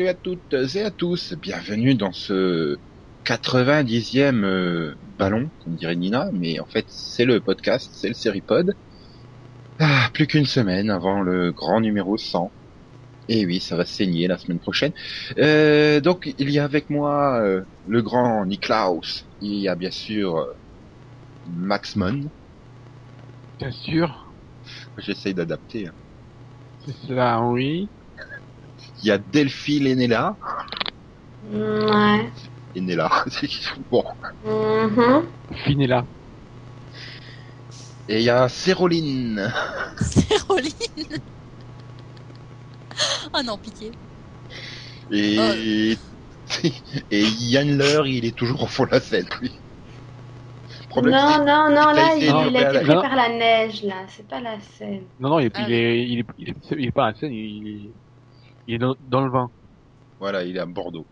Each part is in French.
Salut à toutes et à tous. Bienvenue dans ce 90e euh, ballon, comme dirait Nina, mais en fait c'est le podcast, c'est le Seripod. Ah, plus qu'une semaine avant le grand numéro 100. Et oui, ça va saigner la semaine prochaine. Euh, donc il y a avec moi euh, le grand Niklaus. Il y a bien sûr Maxmon. Bien sûr. J'essaye d'adapter. hein. C'est cela, oui. Il y a Delphi Lenella. Ouais. Lenella. bon. Mhm. Finella. Et il y a Céroline. Céroline Oh non, pitié. Et, et Yann Leur, il est toujours au fond de la scène, lui. Problème, Non, c'est- non, non, là, il, il a été la- pris Non. par la neige, là. C'est pas la scène. Non, non, il, Ah il, est, il, est, il, est, il est pas à la scène, il est, il est dans, dans le vin. Voilà, il est à Bordeaux.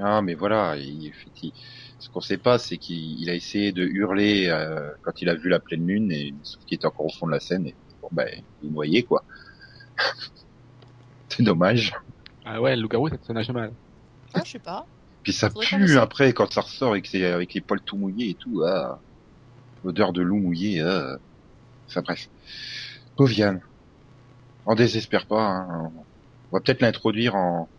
Ah, mais voilà, il, il- ce qu'on sait pas, c'est qu'il il a essayé de hurler euh, quand il a vu la pleine lune, et sauf qu'il était encore au fond de la scène, et bon, ben, il est noyé, quoi. c'est dommage. Ah ouais, le loup-garou, ça, ça n'a jamais mal. Ah, je sais pas. Puis ça Faudrait pue après quand ça ressort et que c'est avec les poils tout mouillés et tout. Ah, l'odeur de loup mouillé. Ah. Enfin bref. Pauvre Yann. On désespère pas. hein. On va peut-être l'introduire en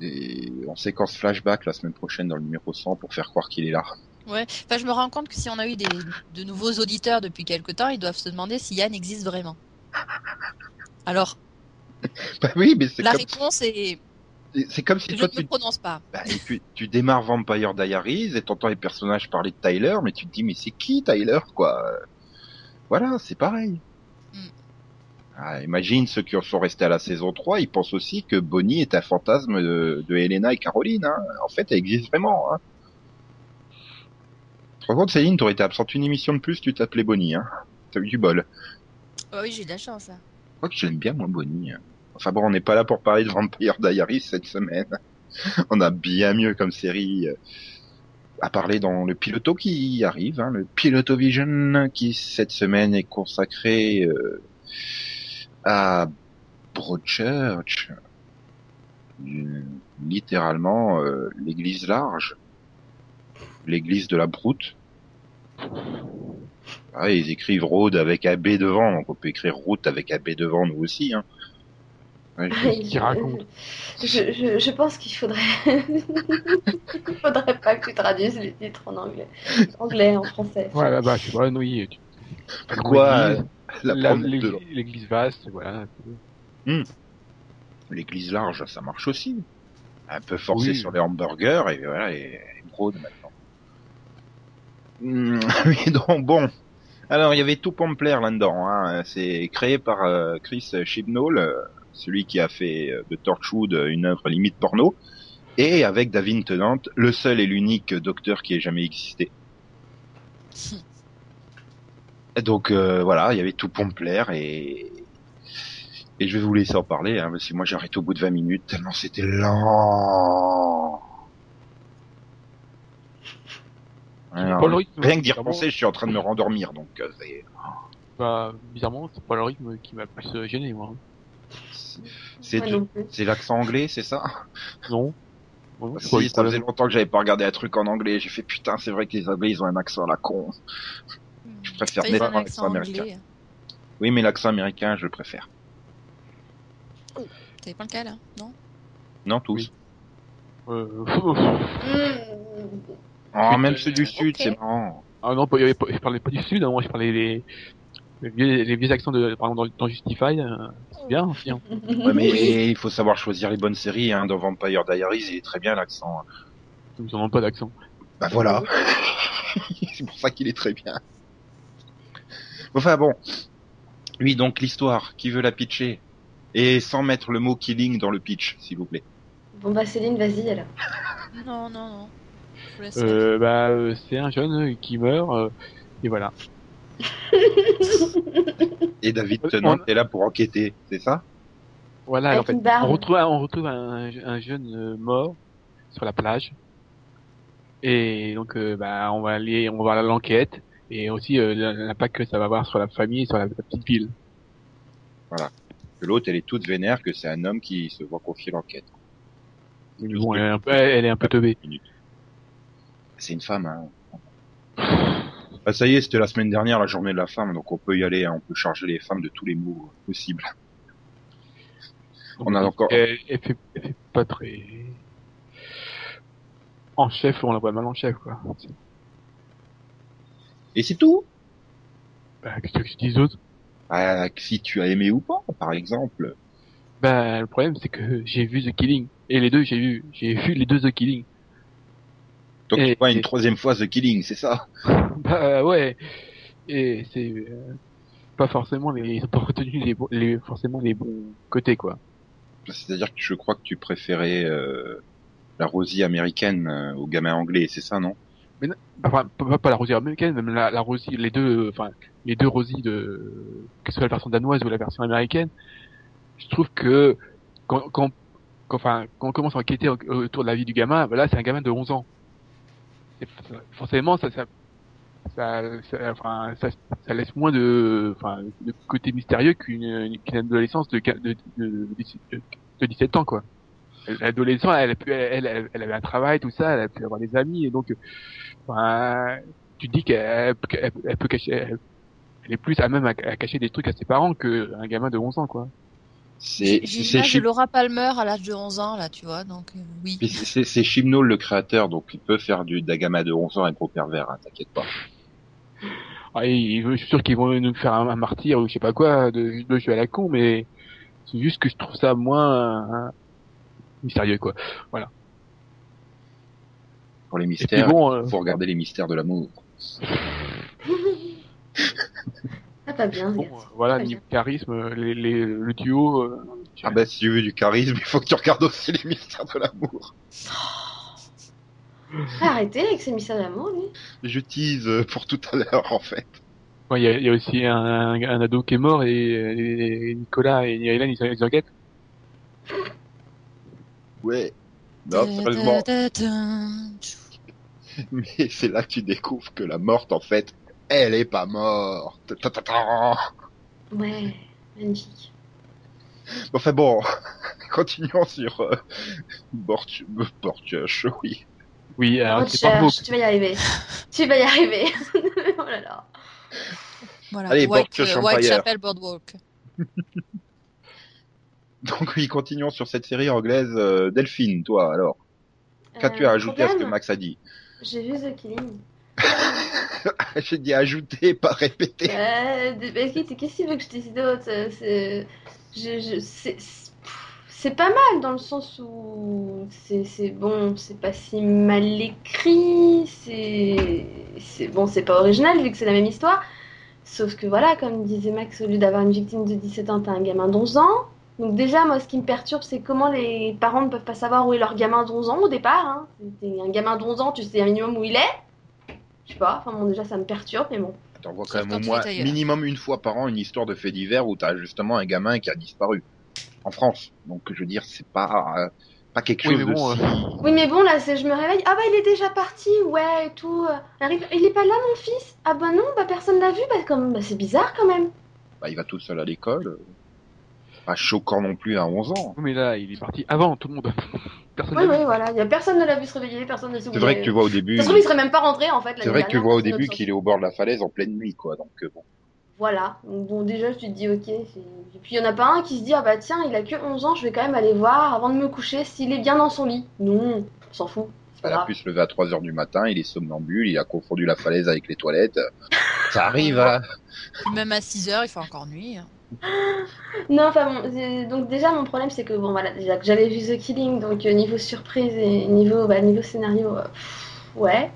et en séquence flashback la semaine prochaine dans le numéro 100 pour faire croire qu'il est là. Ouais. Enfin, je me rends compte que si on a eu des, de nouveaux auditeurs depuis quelque temps, ils doivent se demander si Yann existe vraiment. Alors, Bah oui, mais la comme, réponse est c'est comme si je toi ne me tu, prononce pas. bah, et puis, tu démarres Vampire Diaries et t'entends les personnages parler de Tyler, mais tu te dis mais c'est qui Tyler quoi? Voilà, c'est pareil. Ah, imagine ceux qui sont restés à la saison 3, ils pensent aussi que Bonnie est un fantasme de, de Helena et Caroline. Hein. En fait, elle existe vraiment. Hein. Tu te rends compte, Céline, t'aurais été absente une émission de plus, tu t'appelais Bonnie. Hein. T'as eu du bol. Ah oui, j'ai de la chance. Là. Je crois que j'aime bien moi Bonnie. hein. Enfin bon, on n'est pas là pour parler de Vampire Diaries cette semaine. on a bien mieux comme série euh, à parler dans le piloto qui arrive, hein, le Piloto Vision qui cette semaine est consacré euh, à Broadchurch, littéralement euh, l'église large, l'église de la Broute. Ah, ils écrivent road avec un B devant, donc on peut écrire route avec un B devant nous aussi. Hein. Ouais, je- Qui raconte Je, je, je pense qu'il faudrait... Il faudrait pas que tu traduises les titres en anglais. Anglais, en français. Ouais, là, bah, je sais pas, oui. Tu... L'église- vaste, voilà. L'église large, ça marche aussi. Un peu forcé Oui. sur les hamburgers et voilà, et, et broad maintenant. Hmm, oui, donc bon. Alors, il y avait tout Pompler là-dedans. Hein. C'est créé par euh, Chris Chibnall, euh, celui qui a fait euh, de Torchwood euh, une œuvre limite porno, et avec David Tennant, le seul et l'unique docteur qui ait jamais existé. Donc euh, voilà, il y avait tout Pompler et et je vais vous laisser en parler, hein, parce que moi j'arrête au bout de 20 minutes tellement c'était lent. Alors, Pas le rythme, rien que d'y repenser, je suis en train de me rendormir, donc euh, c'est- Bah, bizarrement, c'est pas le rythme qui m'a plus euh, gêné, moi. c'est c'est l'accent anglais, c'est ça? Non. Si, ça faisait longtemps que j'avais pas regardé un truc en anglais. J'ai fait putain, c'est vrai que les anglais ils ont un accent à la con. Je préfère nettement l'accent accent américain. anglais. Oui, mais l'accent américain, je le préfère. T'avais pas le cas là Non? Non, tous. Oui. Euh... Oh, même ceux du sud, c'est marrant. ah non, je parlais pas du sud, hein, moi je parlais les, les, vieux, les vieux accents de, par exemple, dans, dans Justify, euh, c'est bien aussi. Hein. Ouais, mais il faut savoir choisir les bonnes séries. Hein. Dans Vampire Diaries, il est très bien l'accent. hein. Ils n'ont pas d'accent. Bah voilà. c'est pour ça qu'il est très bien. Enfin bon. Oui, donc l'histoire, qui veut la pitcher? Et sans mettre le mot killing dans le pitch, s'il vous plaît. Bon bah Céline, vas-y alors. Non, non, non. Laisse Euh, bah, euh, c'est un jeune euh, qui meurt, euh, et voilà. Et David Tennant on- est là pour enquêter, c'est ça? Voilà, Avec en fait, on retrouve, un- on retrouve un, un jeune euh, mort sur la plage. Et donc, euh, bah, on va aller, on va voir l'enquête et aussi euh, l'impact que ça va avoir sur la famille et sur la, la petite ville. Que l'autre, elle est toute vénère, que c'est un homme qui se voit confier l'enquête. Bon, elle est un peu, elle est un peu teubée. C'est une femme, hein. Ah, ça y est, c'était la semaine dernière, la journée de la femme, donc on peut y aller, hein, on peut charger les femmes de tous les mots possibles. On a encore- Elle, elle fait, elle fait pas très. En chef, on la voit mal en chef, quoi. Et c'est tout Bah, qu'est-ce que je dis d'autre Ah, Si tu as aimé ou pas, par exemple. Bah, le problème, c'est que j'ai vu The Killing. Et les deux, j'ai vu, j'ai vu les deux The Killing. Donc Et- tu vois une et- troisième fois The Killing, c'est ça? Bah, ouais. Et c'est euh, pas forcément les, ils ont pas retenu les, bons- les, forcément les bons côtés, quoi. C'est-à-dire que je crois que tu préférais euh, la Rosie américaine euh, au gamin anglais, c'est ça, non? Enfin, pas, la Rosie américaine, même la, la Rosie, les deux, enfin, les deux Rosies de, que ce soit la version danoise ou la version américaine, je trouve que quand, quand, enfin, quand on commence à enquêter au- autour de la vie du gamin, bah là, c'est un gamin de 11 ans. Forcément, ça, ça, ça, enfin, ça, ça laisse moins de, enfin, de côté mystérieux qu'une, qu'une adolescence de, de, de, de 17 ans, quoi. L'adolescent, elle, a pu- elle, elle, elle avait un travail, tout ça, elle a pu avoir des amis, et donc, Enfin, tu te dis qu'elle elle peut cacher, elle, elle est plus à même à, à cacher des trucs à ses parents qu'un gamin de 11 ans, quoi. C'est l'image de Laura Palmer à l'âge de 11 ans, là, tu vois, donc euh, oui. c'est- Chibnall le créateur, donc il peut faire du d'un gamin de 11 ans un gros pervers, hein, t'inquiète pas. Ah, il- je suis sûr qu'ils vont nous faire un, un martyr ou je sais pas quoi de, de jeu à la con, mais c'est juste que je trouve ça moins hein, mystérieux, quoi. Pour les mystères, bon, euh, il faut regarder les mystères de l'amour. Ah, pas bien. bon, euh, voilà, niveau charisme, les, les, le duo. euh, Ah ben si tu veux du charisme, il faut que tu regardes aussi les mystères de l'amour. Arrêtez avec ces mystères d'amour, lui. Je tease euh, pour tout à l'heure en fait. ouais, il y, a, il y a aussi un, un, un ado qui est mort et, et Nicolas et Hélène ils ils enquêtent. Ouais. Non, sérieusement. Mais c'est là que tu découvres que la morte, en fait, elle est pas morte. Ta, ta, ta. Ouais, magnifique. Enfin bon, continuons sur euh, oui. Oui, alors c'est pas beau. cherche, tu vas y arriver. tu vas y arriver. oh là là. Voilà, Allez, White, Borchio euh. Whitechapel Boardwalk. Donc oui, continuons sur cette série anglaise. euh, Delphine, toi, alors, qu'as-tu Euh, à ajouter à ce que Max a dit? J'ai vu The Killing. J'ai dit ajouter, pas répéter. Euh, qu'est-ce qu'il veut que je dise d'autre? C'est, je, je, c'est, pas mal dans le sens où c'est, bon, c'est pas si mal écrit, c'est, c'est bon, c'est pas original vu que c'est la même histoire. Sauf que voilà, comme disait Max, au lieu d'avoir une victime de 17 ans, t'as un gamin d'11 ans. Donc déjà, moi, ce qui me perturbe, c'est comment les parents ne peuvent pas savoir où est leur gamin d'11 ans au départ. Hein. Un gamin d'11 ans, tu sais un minimum où il est. Je sais pas, enfin bon, déjà, ça me perturbe, mais bon. T'en vois Sauf quand même au moins minimum une fois par an une histoire de fait divers où t'as justement un gamin qui a disparu en France. Donc je veux dire, c'est pas euh, pas quelque Oui, chose mais bon, de si... Oui, mais bon, là, c'est je me réveille. Ah bah, il est déjà parti, ouais, et tout. euh, Arrive... Il est pas là, mon fils? Ah bah non, bah personne l'a vu. Bah, comme... bah c'est bizarre quand même. Bah, il va tout seul à l'école. Pas choquant non plus à 11 ans. Mais là, il est parti avant tout le monde. Personne Oui, vu. oui, voilà. Y a personne ne l'a vu se réveiller, personne ne s'est C'est vrai que tu vois au début... Ça se trouve, il serait même pas rentré en fait. C'est vrai que tu vois au début qu'il est au bord de la falaise en pleine nuit, quoi. Donc euh, bon. Voilà. Donc, bon, déjà, tu te dis, ok. Et puis, il y en a pas un qui se dit, ah bah tiens, il a que 11 ans, je vais quand même aller voir avant de me coucher s'il est bien dans son lit. Non, on s'en fout. Il a pu se lever à 3 heures du matin, il est somnambule, il a confondu la falaise avec les toilettes. Ça arrive, hein. Puis Même à 6 heures, il fait encore nuit. hein. Non, enfin bon, donc déjà mon problème c'est que bon voilà, déjà que j'avais vu The Killing, donc euh, niveau surprise et niveau, bah, niveau scénario, euh, ouais.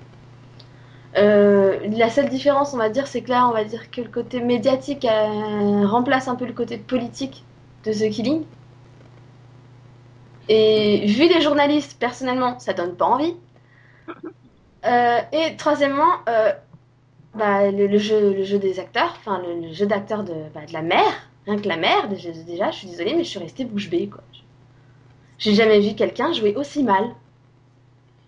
Euh, la seule différence, on va dire, c'est que là, on va dire que le côté médiatique remplace un peu le côté politique de The Killing. Et vu les journalistes, personnellement, ça donne pas envie. Et troisièmement, bah, le, jeu, des acteurs, enfin le, le jeu d'acteur de, bah, de la mère, rien que la mère, déjà, déjà, je suis désolée, mais je suis restée bouche bée, quoi. J'ai jamais vu quelqu'un jouer aussi mal.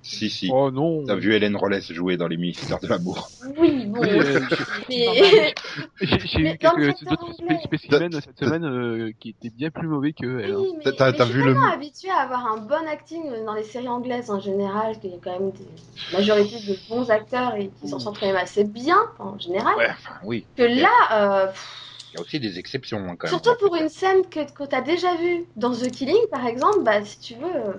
Si, si. Oh non. T'as vu Hélène Rollès jouer dans les ministères de l'amour. Oui, bon. Euh, mais... J'ai eu le quelques d'autres spécimens cette semaine euh, qui étaient bien plus mauvais que elle. hein. Oui, mais, T'as- mais t'as je vu suis le- tellement habituée à avoir un bon acting dans les séries anglaises en général, qu'il y a quand même des majorité de bons acteurs et qui s'en sortent quand même assez bien en général, Ouais, enfin, oui. que là, euh, pff, Il y a aussi des exceptions, hein, quand même. surtout pour une scène que, que tu as déjà vue dans The Killing par exemple, bah si tu veux.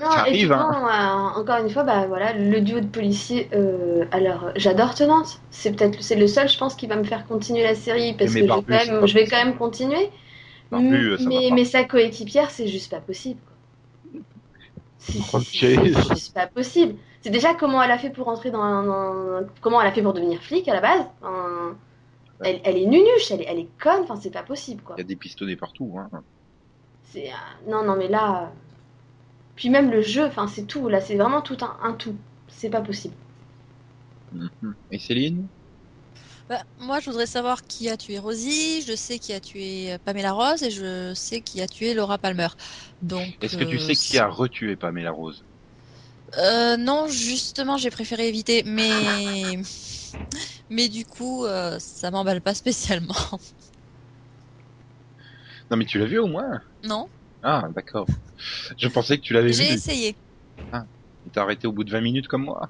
Non, et hein. euh, encore une fois, bah voilà, le duo de policiers. Euh, alors, j'adore Tenante. C'est peut-être c'est le seul, je pense, qui va me faire continuer la série parce Mais que je vais, quand même, je vais quand même continuer. Barbu, ça va mais, mais sa coéquipière, c'est juste pas possible. C'est juste pas possible. C'est déjà comment elle a fait pour entrer dans, un- comment elle a fait pour devenir flic à la base. Un- Elle, elle est nunuche, elle est, elle est conne. Enfin, c'est pas possible quoi. Il y a des pistonnets partout. Hein. C'est euh, non non mais là. Euh, Puis même le jeu, enfin c'est tout. Là, c'est vraiment tout un, un tout. C'est pas possible. Mhm. Et Céline? Bah, moi, je voudrais savoir qui a tué Rosie. Je sais qui a tué Pamela Rose et je sais qui a tué Laura Palmer. Donc. Est-ce que tu euh, sais qui a retué Pamela Rose? Euh, non, justement, j'ai préféré éviter, mais mais du coup, euh, ça m'emballe pas spécialement. Non, mais tu l'as vu au moins? Non, Ah, d'accord. Je pensais que tu l'avais vu. j'ai Et essayé. T'as arrêté au bout de 20 minutes comme moi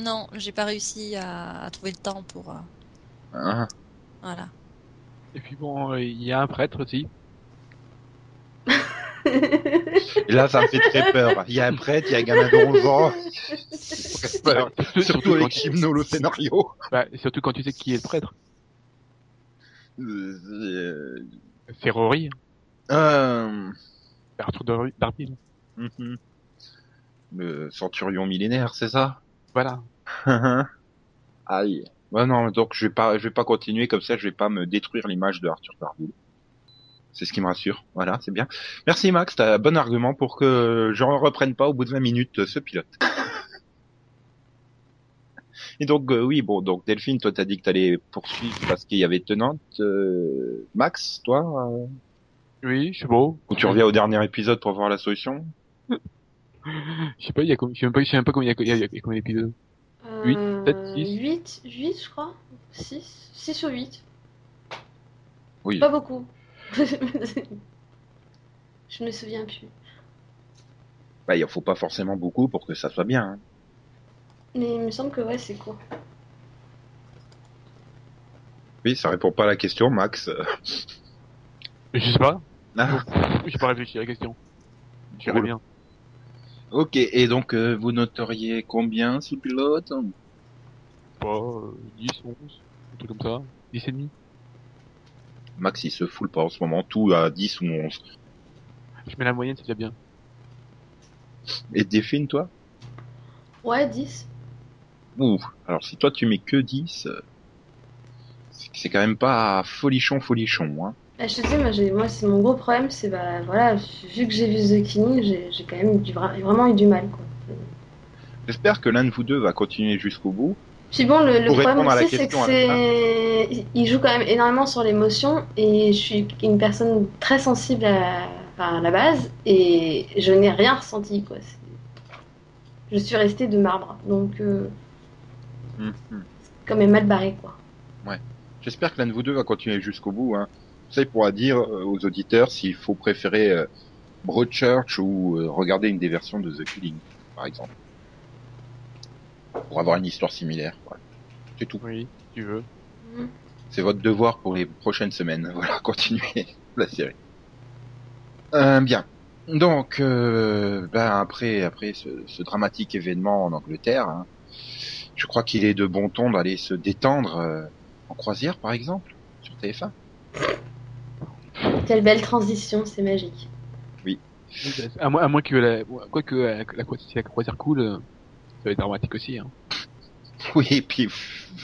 Non, j'ai pas réussi à, à trouver le temps pour. euh, Ah. voilà. Et puis bon, euh, il y a un prêtre aussi. Et là, ça me fait très peur. Il y a un prêtre, il y a un gamin de 11 ans. Ça fait peur. Surtout, Surtout avec quand, Chimno, le scénario. bah, surtout quand tu sais qui est le prêtre. Euh, C'est Rory, euh, Arthur Dar- Darby. mhm. Le centurion millénaire, c'est ça Voilà. Aïe. Ouais, non, donc je vais pas, je vais pas continuer comme ça, je vais pas me détruire l'image de Arthur Darboul. C'est ce qui me rassure. Voilà, c'est bien. Merci Max, t'as un bon argument pour que je reprenne pas au bout de 20 minutes ce pilote. Et donc euh, oui, bon, donc Delphine, toi t'as dit que t'allais poursuivre parce qu'il y avait tenante. euh, Max, toi, euh, Oui, je sais pas. ou tu reviens au dernier épisode pour voir la solution Je sais pas, il y a com- je sais même pas, je sais même pas combien il y a, il y a- il y a combien d'épisodes. Huit, peut-être six. 8, 8 je crois. 6, 6 ou 8. Oui. Pas beaucoup. je me souviens plus. Bah, il en faut pas forcément beaucoup pour que ça soit bien. hein. Mais il me semble que ouais, c'est court. Oui, ça répond pas à la question, Max. Je sais pas. Ah. J'ai pas réfléchi à la question. Je dirais Cool. bien. Ok, et donc euh, vous noteriez combien ce pilote? Pas, euh, 10, 11, un truc comme ça. 10 et demi. Max il se foule pas en ce moment, tout à 10 ou 11. Je mets la moyenne, c'est déjà bien. Et Delphine, toi? Ouais, 10. Ouh, alors si toi tu mets que 10, euh, c'est c'est quand même pas folichon folichon. Hein. Bah, je te dis, moi, j'ai- moi c'est mon gros problème, c'est bah voilà, vu que j'ai vu The Killing, j'ai j'ai quand même du- vraiment eu du mal quoi. J'espère que l'un de vous deux va continuer jusqu'au bout. Puis bon, le, problème aussi, c'est que c'est. Il- joue quand même énormément sur l'émotion et je suis une personne très sensible à, enfin, à la base et je n'ai rien ressenti quoi. C'est- Je suis restée de marbre donc euh, Mhm. quand même mal barré quoi. J'espère que l'un de vous deux va continuer jusqu'au bout. Hein. Ça, il pourra dire euh, aux auditeurs s'il faut préférer euh, Broadchurch ou euh, regarder une des versions de The Killing, par exemple. Pour avoir une histoire similaire. Voilà. C'est tout. Oui, si tu veux. Mhm. C'est votre devoir pour les prochaines semaines. Voilà, continuez la série. Euh, bien. Donc, euh, ben après, après ce, ce dramatique événement en Angleterre, hein, je crois qu'il est de bon ton d'aller se détendre euh, en croisière, par exemple, sur TF1. Quelle belle transition, c'est magique. À moins, à moins que la, quoi que la, la, cro- si la croisière coule, euh, ça va être dramatique aussi. Hein. Oui, et puis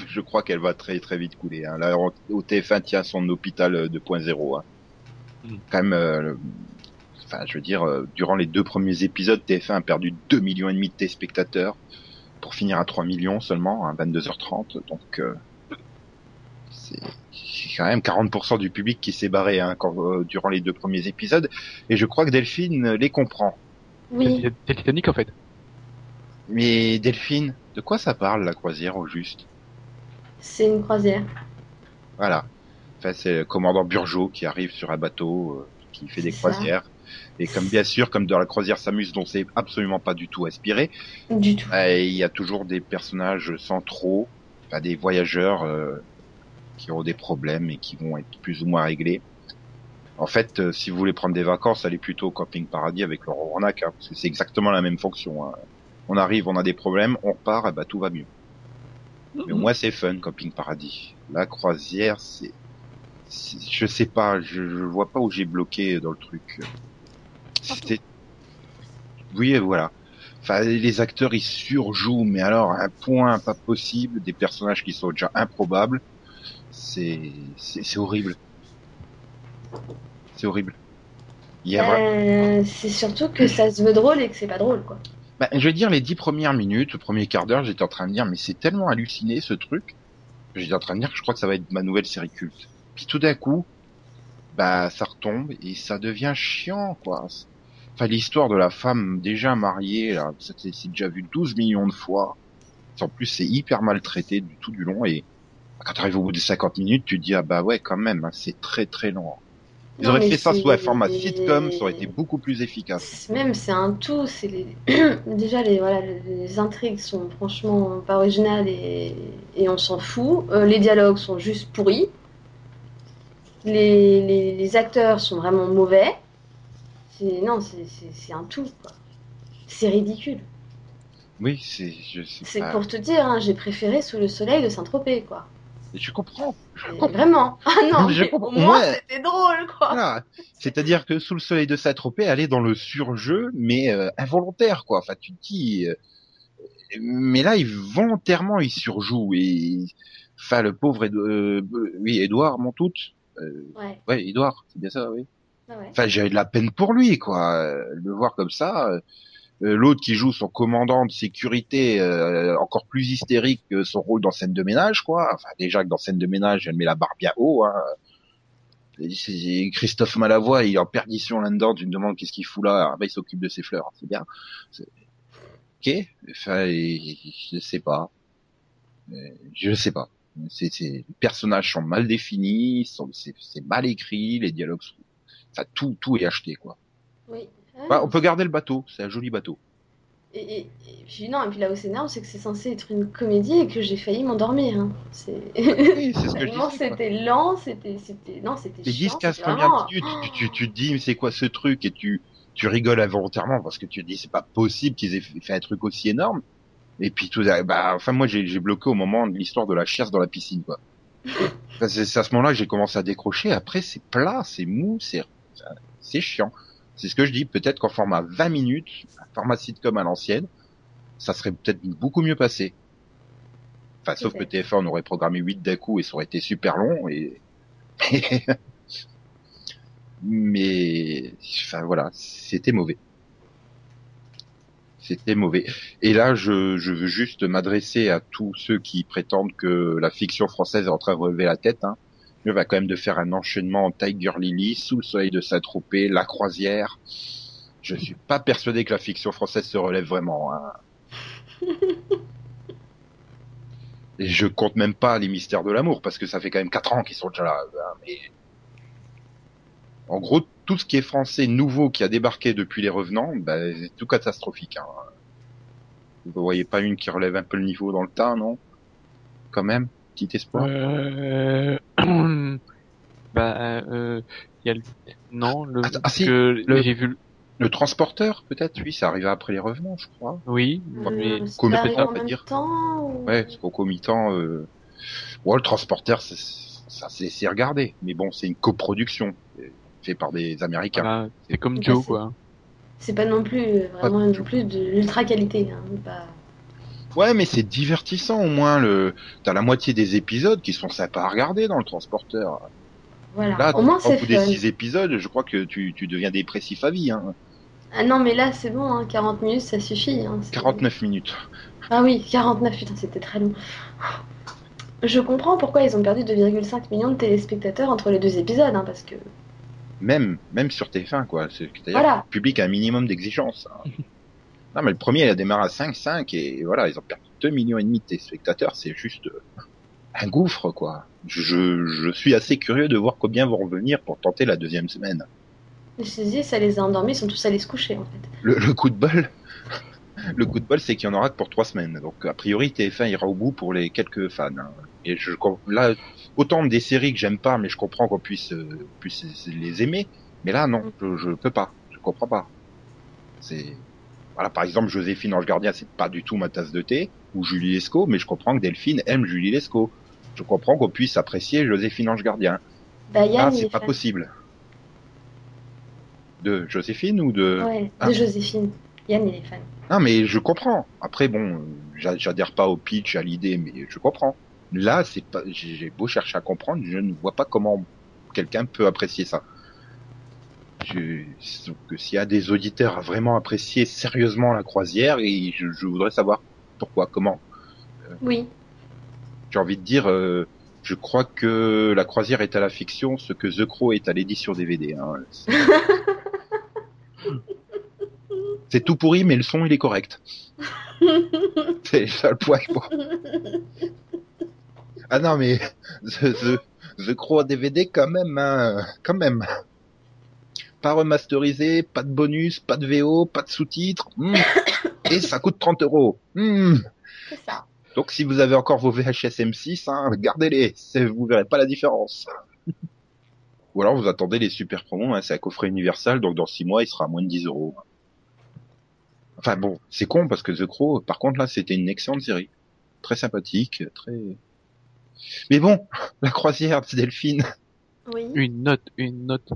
je crois qu'elle va très très vite couler. Hein. Là, au TF1 tient son hôpital euh, 2.0. Hein. Mm. Quand même, euh, enfin, je veux dire, euh, durant les deux premiers épisodes, TF1 a perdu 2 millions et demi de téléspectateurs pour finir à 3 millions seulement, à 22h30. Donc, euh, c'est c'est quand même 40% du public qui s'est barré hein, quand, euh, durant les deux premiers épisodes. Et je crois que Delphine les comprend. Oui, C'est Titanic en fait. Mais Delphine, de quoi ça parle la croisière au juste? C'est une croisière. Voilà. Enfin, c'est le commandant Burgeot qui arrive sur un bateau, euh, qui fait des ça. croisières. Et comme bien sûr, comme dans la croisière s'amuse, dont c'est absolument pas du tout inspiré, Du tout. euh, il y a toujours des personnages centraux, enfin des voyageurs euh, qui ont des problèmes et qui vont être plus ou moins réglés. En fait, euh, si vous voulez prendre des vacances, allez plutôt au camping paradis avec Laurent Warnack, hein, parce que c'est exactement la même fonction. hein. On arrive, on a des problèmes, on repart, et bah tout va mieux. Mais au moins c'est fun, camping paradis. La croisière, c'est, je sais pas, je, je vois pas où j'ai bloqué dans le truc. C'était, oui, voilà. Enfin, les acteurs ils surjouent, mais alors un point pas possible, des personnages qui sont déjà improbables. C'est, horrible. C'est horrible. Euh, c'est surtout que ça se veut drôle et que c'est pas drôle, quoi. Bah, je vais dire les dix premières minutes, le premier quart d'heure, j'étais en train de dire mais c'est tellement halluciné ce truc. J'étais en train de dire que je crois que ça va être ma nouvelle série culte. Puis tout d'un coup, bah ça retombe et ça devient chiant quoi. Enfin l'histoire de la femme déjà mariée là, c'est déjà vu 12 millions de fois. En plus c'est hyper maltraité du tout du long et quand tu arrives au bout de 50 minutes, tu te dis ah bah ouais quand même, hein, c'est très très long. Ils Non, auraient fait ça sous un format sitcom, ça aurait été beaucoup plus efficace. Même c'est un tout. C'est les... déjà les voilà les intrigues sont franchement pas originales et, et on s'en fout. Euh, les dialogues sont juste pourris. Les, les, les acteurs sont vraiment mauvais. Non c'est un tout. C'est ridicule. Oui, c'est C'est pas. pour te dire, hein, j'ai préféré Sous le soleil de Saint-Tropez quoi. Je comprends. Je Et comprends. Vraiment. Ah non, Je au comprends. moins Ouais. c'était drôle quoi. Voilà. C'est-à-dire que sous le soleil de Saint-Tropez, elle est dans le surjeu, mais euh, involontaire, quoi. Enfin, tu te dis... euh, mais là, il, volontairement, il surjoue. Et... Enfin, le pauvre... Édo- euh, oui, Édouard Montout. Euh, Ouais. ouais, Édouard, c'est bien ça, oui. Ah ouais. Enfin, j'avais de la peine pour lui, quoi. Euh, Le voir comme ça... euh, L'autre qui joue son commandant de sécurité euh, encore plus hystérique que son rôle dans scène de ménage, quoi. Enfin, déjà que dans scène de ménage, elle met la barre bien haut. Hein. Christophe Malavoie, il est en perdition là-dedans. Tu me demandes qu'est-ce qu'il fout là. Ah, bah, il s'occupe de ses fleurs, c'est bien. Ok. Enfin, je sais pas. Euh, Je sais pas. C'est, les personnages sont mal définis, sont, c'est mal écrit, les dialogues sont, enfin, tout, tout est acheté, quoi. Oui. Ah, Bah, on peut garder le bateau, c'est un joli bateau. Et, et, et puis non, et puis là où c'est énorme, c'est que c'est censé être une comédie et que j'ai failli m'endormir. Hein. C'est... Oui, c'est ce que je c'était lent, c'était, non, c'était Les chiant. 10-15 c'était premières minutes, tu, tu, tu te dis, mais c'est quoi ce truc? Et tu, tu rigoles involontairement parce que tu te dis, c'est pas possible qu'ils aient fait un truc aussi énorme. Et puis tout, bah, enfin, moi, j'ai, bloqué au moment de l'histoire de la chiasse dans la piscine, quoi. Enfin, c'est, à ce moment-là que j'ai commencé à décrocher. Après, c'est plat, c'est mou, c'est, c'est chiant. C'est ce que je dis. Peut-être qu'en format 20 minutes, un format sitcom à l'ancienne, ça serait peut-être beaucoup mieux passé. Enfin, sauf que Peut-être. TF1 on aurait programmé 8 d'un coup et ça aurait été super long et, mais, enfin voilà, c'était mauvais. C'était mauvais. Et là, je, je veux juste m'adresser à tous ceux qui prétendent que la fiction française est en train de relever la tête. Hein. Je vais quand même de faire un enchaînement Tiger Lily, Sous le soleil de Saint-Tropez, La Croisière. Je suis pas persuadé que la fiction française se relève vraiment. Hein. Et je compte même pas les mystères de l'amour parce que ça fait quand même quatre ans qu'ils sont déjà là. hein, Mais en gros, tout ce qui est français nouveau qui a débarqué depuis les revenants, ben, c'est tout catastrophique. Hein. Vous voyez pas une qui relève un peu le niveau dans le tas, non? Quand même, petit espoir. Euh... bah, euh, il y a le... non, le, ah, parce si, que le- j'ai vu, le- Le transporteur, peut-être, oui, ça arrive après les revenants, je crois. oui, Euh, mais arrivé on en peut même dire. temps ou- Ouais, concomitant. Euh... Ouais, le transporteur, c'est, ça c'est, regardé, mais bon, c'est une coproduction euh, fait par des Américains. voilà, c'est comme Bah, Joe, c'est- quoi. C'est pas non plus euh, vraiment Pas non plus de l'ultra qualité. Hein, pas... Ouais, mais c'est divertissant au moins. Le, t'as la moitié des épisodes qui sont sympas à regarder dans le transporteur. Voilà. Là, Au moins, au c'est bout des fun. 6 épisodes, je crois que tu, tu deviens dépressif à vie. Hein. Ah non, mais là, c'est bon, hein, 40 minutes, ça suffit. Hein, c'est- 49 minutes. Ah oui, 49, putain, c'était très long. Je comprends pourquoi ils ont perdu 2,5 millions de téléspectateurs entre les deux épisodes, hein, parce que Même, même sur TF1, quoi. C'est- C'est-à-dire Voilà. que le public a un minimum d'exigence. non, mais le premier, il a démarré à 5,5 et voilà, ils ont perdu 2 millions et demi de téléspectateurs. C'est juste euh, un gouffre, quoi. Je, je suis assez curieux de voir combien vont revenir pour tenter la deuxième semaine. je te dis, ça les a endormis, ils sont tous allés se coucher, en fait. Le, le coup de bol, le coup de bol, c'est qu'il y en aura que pour trois semaines. Donc, a priori, TF1 ira au bout pour les quelques fans. hein. Et je, là, autant des séries que j'aime pas, mais je comprends qu'on puisse, euh, puisse les aimer. Mais là, non, je, je peux pas. Je comprends pas. C'est, voilà, par exemple, Joséphine Ange Gardien, c'est pas du tout ma tasse de thé, ou Julie Lescaut, mais je comprends que Delphine aime Julie Lescaut. Je comprends qu'on puisse apprécier Joséphine Ange Gardien. Bah, Yann, Ah, c'est est pas possible. De Joséphine ou de... Ouais, Ah. de Joséphine. Yann, il est fan. Non, mais je comprends. Après, bon, j'a- j'adhère pas au pitch, à l'idée, mais je comprends. Là, c'est pas. J'ai beau chercher à comprendre, je ne vois pas comment quelqu'un peut apprécier ça. Que s'il y a des auditeurs à vraiment apprécier sérieusement la croisière, et je, je voudrais savoir pourquoi, comment. Oui. J'ai envie de dire, euh, je crois que la croisière est à la fiction, ce que The Crow est à l'édition DVD. Hein. C'est- tout pourri, mais le son il est correct. C'est ça le. Bon. Ah non, mais The, The, The Crow DVD quand même, hein, quand même. Pas remasterisé, pas de bonus, pas de VO, pas de sous-titres. Hmm. Et ça coûte 30 euros. Hmm. C'est ça. Donc si vous avez encore vos VHS M6, hein, gardez-les, vous verrez pas la différence. Ou alors vous attendez les super promos, hein, c'est un coffret universal, donc dans 6 mois il sera à moins de 10 euros. Enfin bon, c'est con parce que The Crow, par contre là c'était une excellente série. Très sympathique, très... Mais bon, la croisière de Delphine, Oui. Une note, une note.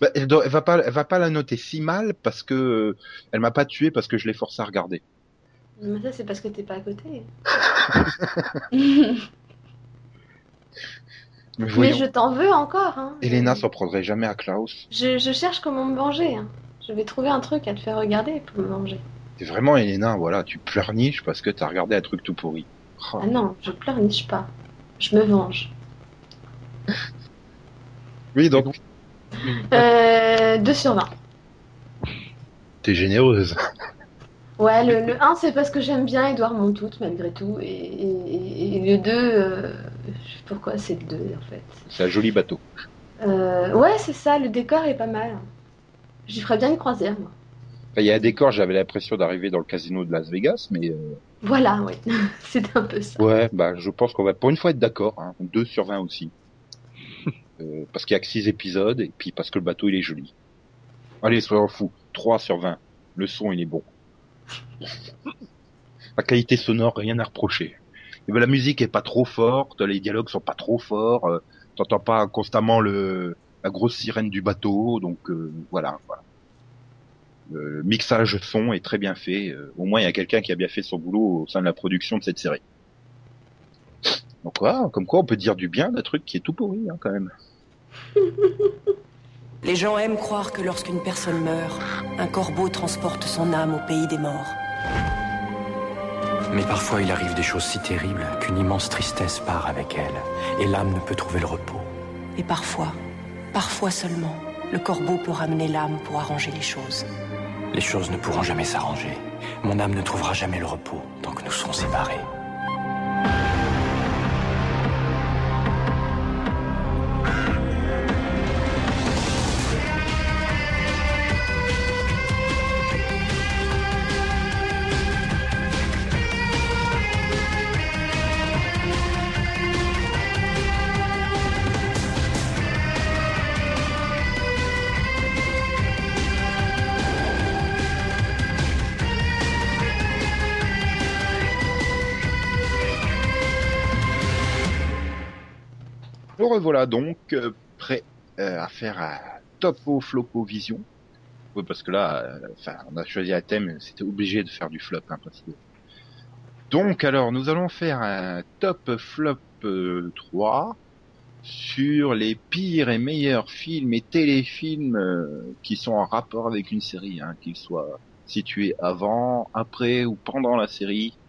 Bah, elle, doit- elle va pas, elle va pas la noter si mal parce que euh, elle m'a pas tué parce que je l'ai forcé à regarder. Mais ça, c'est parce que t'es pas à côté. Mais je t'en veux encore. Hein. Elena s'en prendrait jamais à Klaus. Je, je cherche comment me venger. hein. Je vais trouver un truc à te faire regarder pour me venger. C'est vraiment Elena, voilà, tu pleurniches parce que t'as regardé un truc tout pourri. Oh. Ah non, je pleurniche pas. Je me venge. Oui, donc. Euh, 2 sur 20. t'es généreuse. Ouais, le, le 1, c'est parce que j'aime bien Edouard Montout, malgré tout. Et, et- et le 2, euh, je sais pourquoi c'est le 2, en fait? C'est un joli bateau. Euh, ouais, c'est ça, le décor est pas mal. J'y ferais bien une croisière, moi. Il y a un décor, j'avais l'impression d'arriver dans le casino de Las Vegas, mais euh, Voilà, oui. c'est un peu ça. ouais, bah je pense qu'on va pour une fois être d'accord. Hein, 2 sur 20 aussi. Euh, parce qu'il y a que 6 épisodes et puis parce que le bateau il est joli. Allez, soyons fous. 3 sur 20. Le son il est bon. La qualité sonore, rien à reprocher. Et la musique est pas trop forte, les dialogues sont pas trop forts, euh, t'entends pas constamment le la grosse sirène du bateau, donc euh, voilà, voilà. Le mixage son est très bien fait. euh, au moins il y a quelqu'un qui a bien fait son boulot au sein de la production de cette série. Donc voilà, comme quoi on peut dire du bien d'un truc qui est tout pourri hein, quand même. Les gens aiment croire que lorsqu'une personne meurt, un corbeau transporte son âme au pays des morts. Mais parfois il arrive des choses si terribles qu'une immense tristesse part avec elle, et l'âme ne peut trouver le repos. Et parfois, parfois seulement, le corbeau peut ramener l'âme pour arranger les choses. Les choses ne pourront jamais s'arranger. Mon âme ne trouvera jamais le repos tant que nous serons séparés. Revoilà donc euh, prêt euh, à faire un topo flopo vision. Oui, parce que là, euh, enfin, on a choisi un thème, c'était obligé de faire du flop. Hein, parce. Donc alors, nous allons faire un top flop euh, 3. sur les pires et meilleurs films et téléfilms qui sont en rapport avec une série, hein, qu'ils soient situés avant, après ou pendant la série.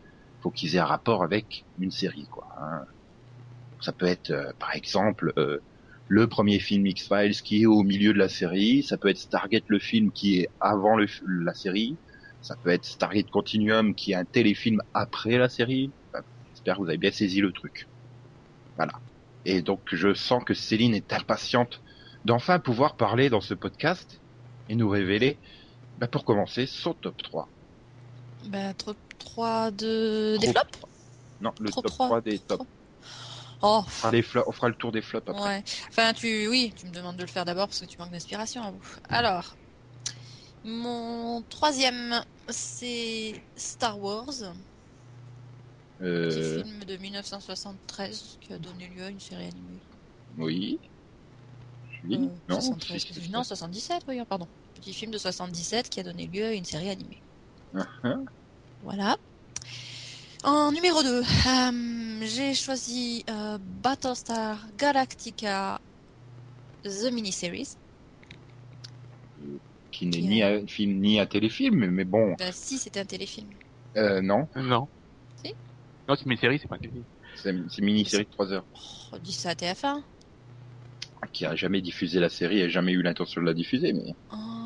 Faut qu'ils aient un rapport avec une série, quoi. hein. Ça peut être, euh, par exemple, euh, le premier film X-Files qui est au milieu de la série. Ça peut être Stargate le film qui est avant le, la série. Ça peut être Stargate Continuum qui est un téléfilm après la série. Enfin, J'espère que vous avez bien saisi le truc. Voilà. Et donc je sens que Céline est impatiente d'enfin pouvoir parler dans ce podcast et nous révéler, bah, pour commencer, son top 3. Bah, top 3 de... des Trop- flops? Non, le Trop top trois. 3 des tops. Oh, On fera, les flo- on fera le tour des flops après. ouais. Enfin, tu... Oui, tu me demandes de le faire d'abord parce que tu manques d'inspiration. à vous. Alors, mon troisième, c'est Star Wars, petit Euh, film de 1973 qui a donné lieu à une série animée. oui. Oui, Euh, non, 73, si, si, si. non, 77, voyons, pardon. Petit film de 77 qui a donné lieu à une série animée. Uh-huh. Voilà. En numéro 2, j'ai choisi euh, Battlestar Galactica The Miniseries. Qui n'est ni un film ni un téléfilm, mais- bon, Bah, si, c'était un téléfilm. euh, non, Non. Si. Non, c'est mes séries, c'est pas un téléfilm. c'est c'est une mini-série de 3 heures. Oh, dis ça à TF1. Qui a jamais diffusé la série et jamais eu l'intention de la diffuser, mais. Oh.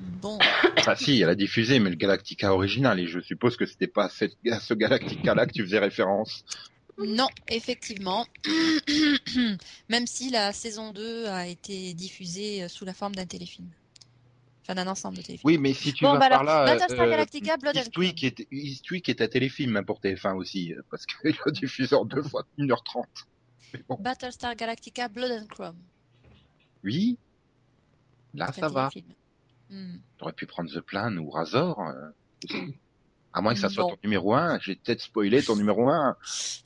Bon, Ah si, elle a diffusé, mais le Galactica original, et je suppose que c'était pas à cette- à ce Galactica-là que tu faisais référence. non, effectivement. Même si la saison 2 a été diffusée euh, sous la forme d'un téléfilm. Enfin, d'un ensemble de téléfilms. Oui, mais si tu Bon, vas bah par alors, là, Battlestar euh, Galactica, Blood and Eastwick est, Eastwick est un téléfilm hein, pour TF1 aussi, euh, parce qu'il a diffusé en deux fois 1h30. Mais bon, Battlestar Galactica Blood and Chrome. oui, là ça va. téléfilm. Hmm. T'aurais pu prendre The Plan ou Razor. euh, à moins que ça soit Bon. ton numéro 1, j'ai peut-être spoilé ton numéro 1.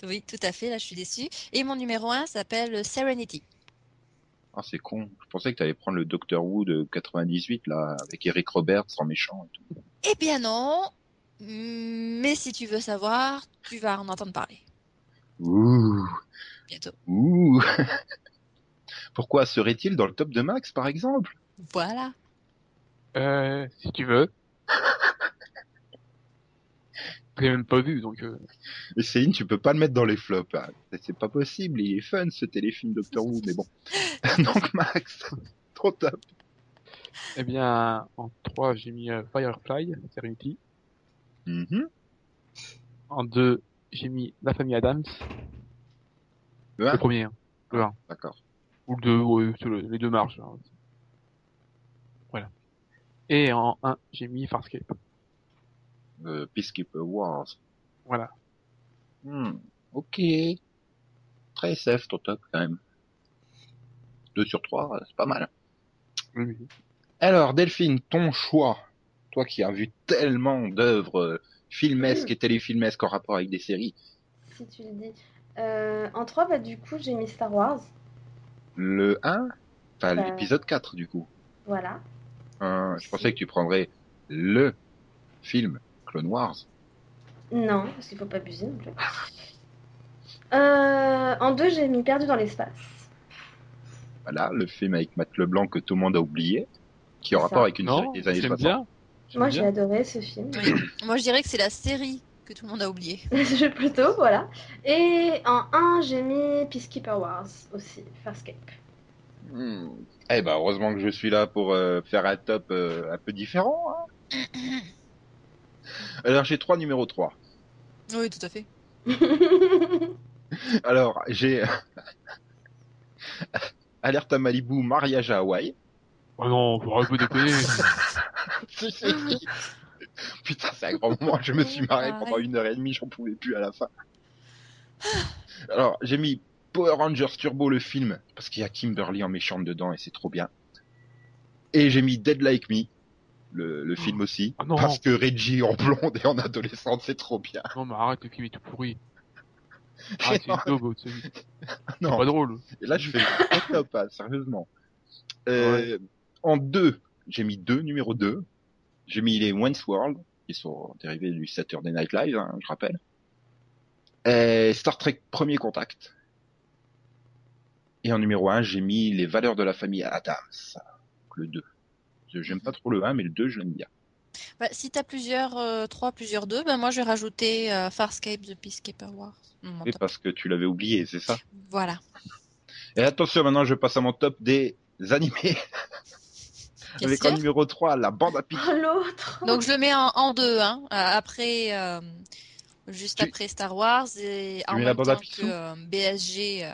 Oui, tout à fait, là je suis déçue. Et mon numéro 1 s'appelle Serenity. Ah, c'est con. Je pensais que t'allais prendre le Doctor Who de 98, là, avec Eric Roberts en méchant et tout. Eh bien non, mais si tu veux savoir, tu vas en entendre parler Ouh, bientôt. ouh. Pourquoi serait-il dans le top de Max, par exemple? Voilà. Euh, si tu veux. J'ai même pas vu, donc euh, Et Céline, tu peux pas le mettre dans les flops. hein. C'est pas possible, il est fun ce téléfilm Doctor Who, mais bon. Donc Max, trop top. eh bien, en 3, j'ai mis euh, Firefly, Serenity. Mhm. En 2, j'ai mis La Famille Adams, Le le premier, hein. le 1. D'accord. Ou le 2, ouais, les deux marches. hein. Et en 1, j'ai mis Farscape. Euh, Peacekeeper Wars. Voilà. Hmm, Ok. Très safe ton top quand même. 2 sur 3, c'est pas mal. Oui, oui. Alors Delphine, ton choix. Toi qui as vu tellement d'œuvres euh, filmesques et téléfilmesques en rapport avec des séries. Si tu le dis. Euh, en 3, bah, du coup, j'ai mis Star Wars. Le 1, enfin Bah. l'épisode 4 du coup. Voilà. Euh, je pensais que tu prendrais le film Clone Wars. Non, parce qu'il faut pas abuser non plus. Euh, en 2, j'ai mis Perdu dans l'espace. Voilà, le film avec Matt Leblanc que tout le monde a oublié, qui a C'est rapport avec une Non, série des années j'aime 60. bien. J'aime Moi, j'ai adoré ce film. Oui. Moi je dirais que c'est la série que tout le monde a oublié. Je plutôt, voilà. Et en 1, j'ai mis Peacekeeper Wars aussi, Farscape. Hmm. Eh ben, heureusement que je suis là pour euh, faire un top euh, un peu différent. hein. Alors, j'ai trois numéros 3. Oui, tout à fait. Alors, j'ai Alerte à Malibu, mariage à Hawaï. Oh non, faut un peu déconner. Si, si, si. Putain, c'est un grand moment. Je me suis marré pendant une heure et demie, j'en pouvais plus à la fin. Alors, j'ai mis Power Rangers Turbo, le film, parce qu'il y a Kimberly en méchante dedans et c'est trop bien. Et j'ai mis Dead Like Me, le, le film aussi, Ah non. parce que Reggie en blonde et en adolescente, c'est trop bien. non, mais arrête, le film est tout pourri. Arrête, c'est Non. pas drôle. Et là, je fais top, hein, sérieusement. Euh, En deux, j'ai mis deux, numéro 2. J'ai mis les Wayne's World, qui sont dérivés du Saturday Night Live, hein, je rappelle. Et Star Trek Premier Contact. Et en numéro 1, j'ai mis Les valeurs de la famille Adams. Le 2. J'aime pas trop le 1, mais le 2, je l'aime bien. Bah, si t'as plusieurs euh, 3, plusieurs 2, ben moi je vais rajouter euh, Farscape The Peacekeeper Wars. Et parce que tu l'avais oublié, c'est ça? Voilà. Et attention, maintenant, je passe à mon top des animés. Avec en numéro 3, la bande à Picsou. Oh, l'autre. Donc je le mets en, en deux, hein, euh, après, euh, juste Tu- après Star Wars et en mets même la bande à temps que euh, BSG,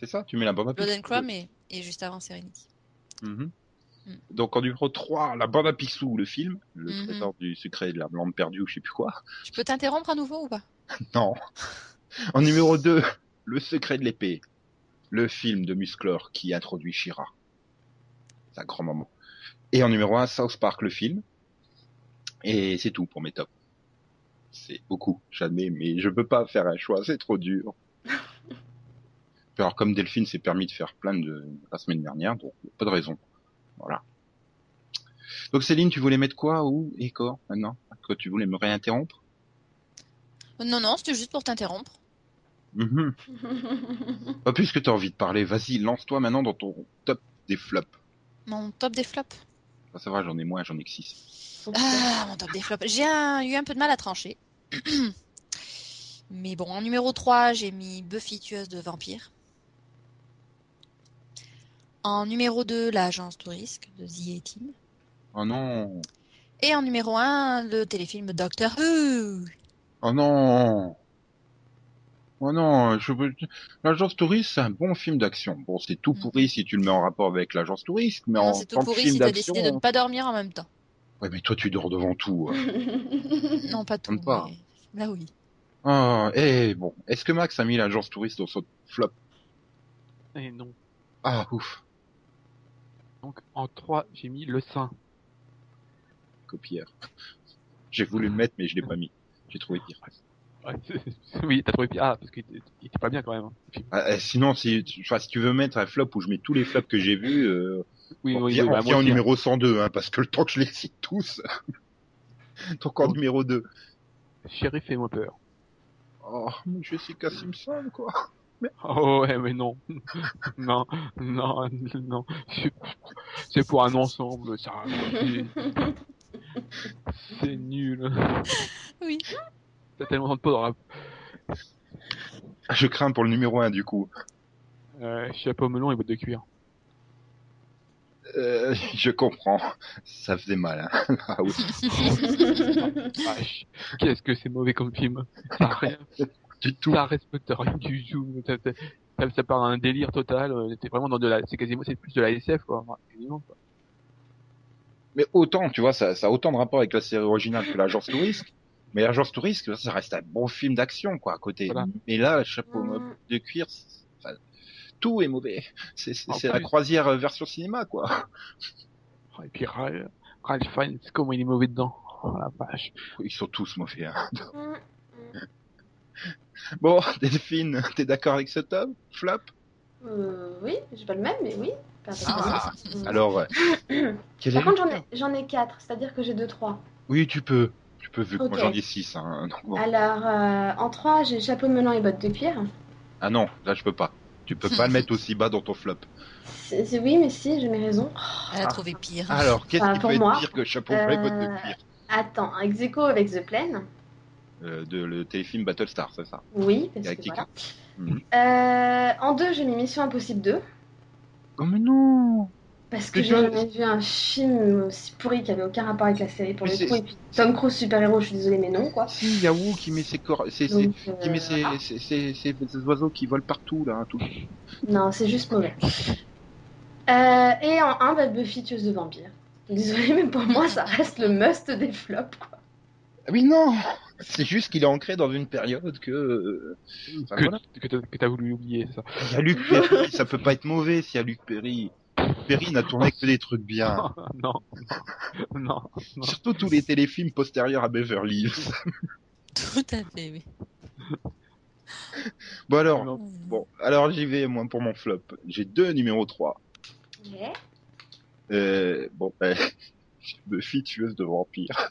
C'est ça Tu mets la bande à Blood Picsou and Crumb et, et juste avant Serenity. Mhm. Mm. Donc en numéro 3, la bande à Picsou, le film, le Mhm. trésor du secret de la lampe perdue ou je sais plus quoi. Tu peux t'interrompre à nouveau ou pas? Non. En numéro 2, le secret de l'épée, le film de Musclor qui introduit Shira. C'est un grand moment. Et en numéro 1, South Park, le film. Et c'est tout pour mes tops. C'est beaucoup, j'admets, mais je peux pas faire un choix, c'est trop dur. Alors comme Delphine s'est permis de faire plein de la semaine dernière, donc pas de raison. Voilà. Donc Céline, tu voulais mettre quoi ou et quoi maintenant? Que tu voulais me réinterrompre? Non, non, c'était juste pour t'interrompre. Mhm. Pas plus que t'as envie de parler, vas-y, lance-toi maintenant dans ton top des flops. Mon top des flops? Ah, ça va, j'en ai moins, j'en ai que 6. Ah, mon top des flops. J'ai eu un peu de mal à trancher. Mais bon, en numéro 3, j'ai mis Buffy tueuse de vampires. En numéro 2, l'agence touriste de The A-Team. Oh non, Et en numéro 1, le téléfilm Doctor Who. oh non, oh non, je l'agence touriste, c'est un bon film d'action. Bon, c'est tout pourri si tu le mets en rapport avec l'agence touriste, mais Non, en c'est tout pourri si t'as décidé de ne pas dormir en même temps. Ouais, mais toi, tu dors devant tout. hein. Non, pas tout. Même pas. mais Là, oui. Ah, eh, bon, est-ce que Max a mis l'agence touriste dans son flop? Et non. Ah, ouf, Donc en 3, j'ai mis le sein. copière. J'ai voulu le mettre, mais je l'ai pas mis. J'ai trouvé pire. Ouais, oui, t'as trouvé pire. Ah, parce qu'il était, pas bien quand même. hein. Ah, eh, sinon, si enfin, si tu veux mettre un flop où je mets tous les flops que j'ai vus, euh, Oui, on oui, vient, oui, on bah, vient aussi, hein. numéro 102, hein, parce que le temps que je les cite tous. Donc en Oh. numéro 2. Chéri, fais-moi peur. Oh, Jessica Simpson, quoi. Oh ouais, mais non. non, non, non. C'est- pour un ensemble, ça. C'est- C'est nul. Oui. T'as tellement de peau dans la... Je crains pour le numéro 1, du coup. Euh, chapeau melon et bottes de cuir. Euh, je comprends. Ça faisait mal, hein. Ah oui. Vache. Qu'est-ce que c'est mauvais comme film. Ça, a rien, Du tout. ça respecte rien du tout. Ça, ça, part d'un délire total. euh, C'est vraiment dans de la, c'est quasiment, c'est plus de la SF, quoi. Enfin, quasiment, quoi. Mais autant, tu vois, ça, ça a autant de rapport avec la série originale que l'agence touriste. Mais l'agence touriste, ça reste un bon film d'action, quoi, à côté. Voilà. Mais là, chapeau Mm. de cuir, tout est mauvais. C'est c'est la plus. croisière euh, version cinéma, quoi. Oh, Et puis Ralph, Ralph Fiennes, comment il est mauvais dedans. Oh la vache. Ils sont tous mauvais, hein. Bon, Delphine, t'es d'accord avec ce top Flop? Euh, oui, j'ai pas le même, mais oui. Ah. Alors, quel Par contre, j'en ai, ai 4, c'est-à-dire que j'ai 2-3. Oui, tu peux. Tu peux, vu que moi j'en ai 6. Hein, donc bon. Alors, euh, en 3, j'ai chapeau de melon et bottes de cuir. Ah non, là je peux pas. Tu peux pas le mettre aussi bas dans ton flop. Oui, mais si, j'ai mes raisons. Elle a Ah. trouvé pire. Alors, qu'est-ce Enfin, qui peut être moi, pire que chapeau blanc et bottes de euh, cuir? Attends, ex aequo avec The Plane. Euh, De le téléfilm Battlestar, c'est ça? Oui, parce que voilà. Mhm. Euh, en 2, j'ai mis Mission Impossible 2. Oh mais non Parce que j'ai jamais vu un film aussi pourri qui avait aucun rapport avec la série pour Mais le coup. Et puis Tom Cruise super-héros, je suis désolée, mais non, quoi. Si, Yahoo qui met ses corps, ses, ses- Donc, qui met ses, ah, oiseaux qui volent partout là, hein, tout. non, c'est juste mauvais. Euh, et en 1, bah, Buffy tueuse de vampires. Désolée, mais pour moi, ça reste le must des flops, quoi. Ah oui non, c'est juste qu'il est ancré dans une période que euh, enfin, que, voilà. que t'as- que t'as voulu oublier, ça. Il y a Luc Perry, ça peut pas être mauvais s'il y a Luc Perry. Perry n'a tourné que des trucs bien. non, non, non, non. Surtout tous les téléfilms postérieurs à Beverly Hills. Tout à fait, oui. Bon alors, Non. bon, alors j'y vais moi pour mon flop. J'ai deux numéros 3. Ouais. Euh, bon, ben, Buffy tueuse de vampires.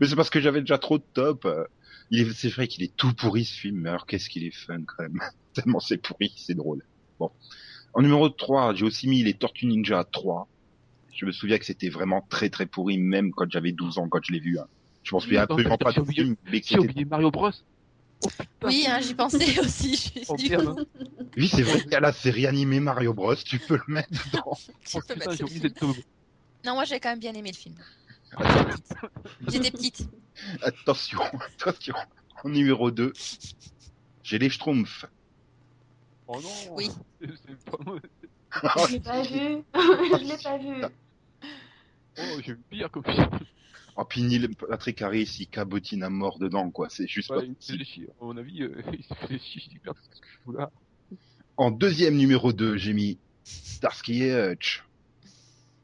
Mais c'est parce que j'avais déjà trop de top. euh. Il est, c'est vrai qu'il est tout pourri ce film, mais alors qu'est-ce qu'il est fun quand même. Tellement c'est pourri, c'est drôle. Bon. En numéro 3, j'ai aussi mis les Tortues Ninja 3. Je me souviens que c'était vraiment très très pourri, même quand j'avais 12 ans, quand je l'ai vu. hein. Je m'en souviens absolument pas du film, mais oublié Mario Bros. Oh. Oui, hein, j'y pensais aussi. Je Oh, suis merde. Oui, c'est vrai qu'il y a la série animée Mario Bros, tu peux le mettre dedans. tu Oh, peux putain, mettre. Non, moi j'ai quand même bien aimé le film. J'étais petite. Attention, attention. En numéro 2, j'ai les Schtroumpfs. Oh non. Oui. C'est pas moi. Je l'ai pas vu. je l'ai pas vu. Oh, j'ai pire comme film. Oh, puis Neil Patrick Harris, il cabotine à mort dedans, quoi. C'est juste pas Ouais, il se possible. fait chier. À mon avis, euh, il se fait chier. Il perd ce que je fous là. En deuxième numéro 2, j'ai mis Starsky et Hutch.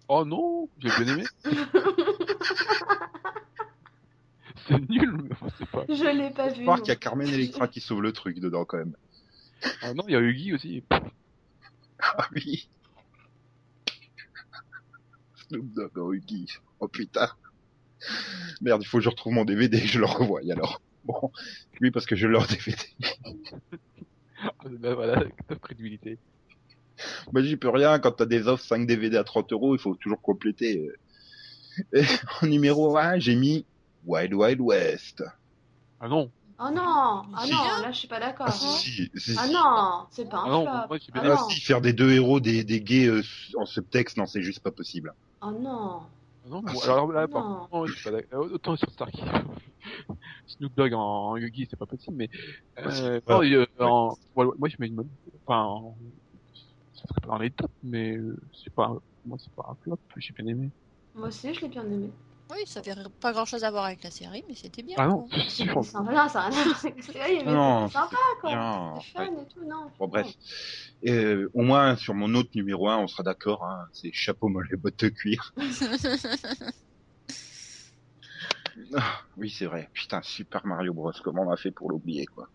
Oh non, j'ai bien aimé. C'est nul, mais bon, c'est pas. Je l'ai pas Je vu. crois non. qu'il y a Carmen Electra qui sauve le truc dedans, quand même. Ah non, il y a Huggy aussi. Ah oui. Snoop Dogg en Huggy. Oh putain. Merde, il faut que je retrouve mon DVD et que je le revoie alors. Bon, oui, parce que je l'ai en DVD. Ah, ben voilà, ta crédibilité. Moi, j'y peux rien. Quand t'as des offres 5 DVD à 30 euros, il faut toujours compléter. Et en numéro 1, j'ai mis Wild Wild West. Ah non. Oh non, ah Si. non, là je suis pas d'accord. Ah si, si, Ah si. non, c'est pas Ah un non, flop. Ah. Ah non. si, faire des deux héros des, des gays euh, en subtexte, non, c'est juste pas possible. Oh non. Ah non, Ah, bon, alors là, par Non. contre, je suis pas d'accord. Autant sur Starky. Snoop Dogg en, en Huggy, c'est pas possible, mais, euh, Ouais. non, et, euh, en, ouais, ouais, moi je mets une bonne, enfin, en- ça serait pas dans les tops, mais, euh, c'est pas, un- moi c'est pas un flop, j'ai bien aimé. Moi aussi, je l'ai bien aimé. Oui, ça avait pas grand chose à voir avec la série, mais c'était bien. Ah non, c'est sûr. sympa. Non, ça a rien à voir avec la série, mais Non, c'est sympa quoi. Fun et tout, non. Bon, bref. Euh, au moins, sur mon autre numéro 1, on sera d'accord, hein, c'est chapeau mollet bottes de cuir. Ah, oui, c'est vrai. Putain, Super Mario Bros. Comment on a fait pour l'oublier, quoi.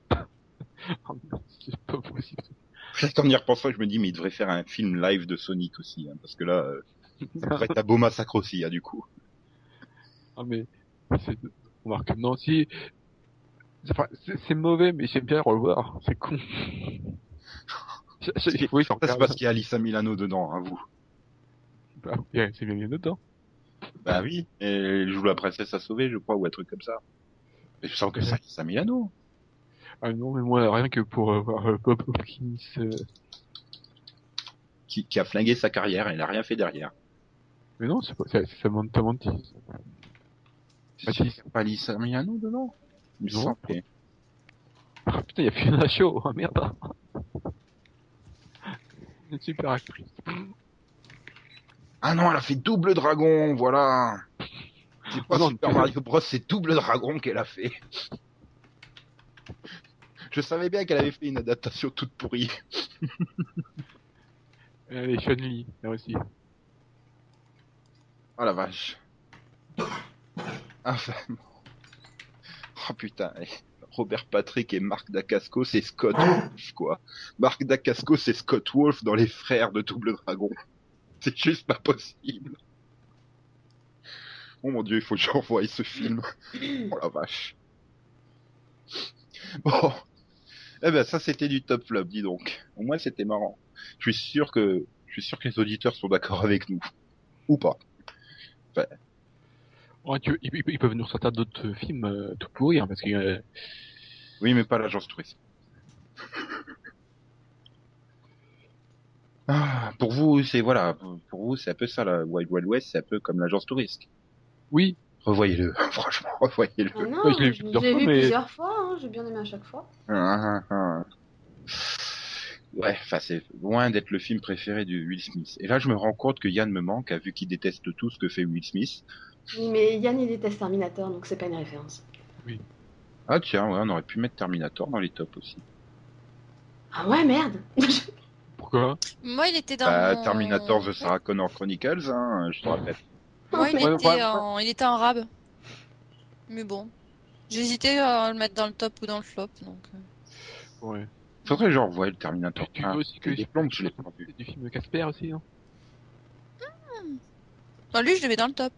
Oh, c'est pas possible. Peut-être en y repensant, je me dis, mais il devrait faire un film live de Sonic aussi, hein, parce que là, euh, ça devrait être un beau massacre aussi, hein, du coup. Ah, mais, c'est, on remarque, non, si, c'est pas- c'est mauvais, mais j'aime bien revoir, c'est con. Je- je- C'est- oui, Ça, c'est parce qu'il y a Alissa Milano dedans, hein, vous. Bah, c'est bien bien dedans. Bah oui. Et elle joue la princesse à sauver, je crois, ou un truc comme ça. Mais je sens que c'est Alissa Milano. Ah non, mais moi, rien que pour euh, voir euh, Bob Hopkins, euh, Qui, qui a flingué sa carrière, elle n'a rien fait derrière. mais non, c'est pas, c'est c'est Samantha Mantis. C'est sûr qu'il y a pas Alissa Milano dedans? Il me. Ah putain, il y a Fiona Shaw, oh merde. Une super actrice. Ah non, elle a fait double dragon, voilà. C'est pas Ah non, Super Mario Bros, c'est double dragon qu'elle a fait. Je savais bien qu'elle avait fait une adaptation toute pourrie. Elle est Chun-Li, là aussi. Oh la vache. Enfin. Oh putain. Robert Patrick et Marc Dacasco, c'est Scott Wolf, quoi. Marc Dacasco, c'est Scott Wolf dans Les Frères de Double Dragon. C'est juste pas possible. Oh mon dieu, il faut que j'envoie ce film. Oh la vache. Bon. Eh ben, ça, c'était du top flop, dis donc. Au moins, c'était marrant. Je suis sûr que, je suis sûr que les auditeurs sont d'accord avec nous. Ou pas. Ouais, tu, ils, ils peuvent nous sortir d'autres films euh, tout pourris, hein, parce que euh, Oui, mais pas l'agence touriste. Ah, pour vous, c'est voilà, pour vous, c'est un peu ça, la Wild Wild West, c'est un peu comme l'agence touriste. oui, Revoyez-le, franchement, revoyez-le. Ah non, Ouais, je l'ai vu plusieurs fois, vu mais- plusieurs fois, hein, j'ai bien aimé à chaque fois. Ah, ah, ah. Ouais, enfin, c'est loin d'être le film préféré de Will Smith. Et là, je me rends compte que Yann me manque, vu qu'il déteste tout ce que fait Will Smith. Oui, mais Yann il déteste Terminator, donc c'est pas une référence. Ah tiens, ouais, on aurait pu mettre Terminator dans les tops aussi. Ah ouais, merde pourquoi? Moi, il était dans Bah, mon... Terminator The Sarah Connor Chronicles, hein, je te rappelle. Moi, il, Ouais, était ouais. en... il était en rab. Mais bon. J'hésitais à le mettre dans le top ou dans le flop, donc... euh. Ouais. Faudrait que je revoie le Terminator. Tu Ah, veux aussi que des plombes, je l'ai pas vu. C'est du film Casper aussi, hein Bah, lui, je le mets dans le top.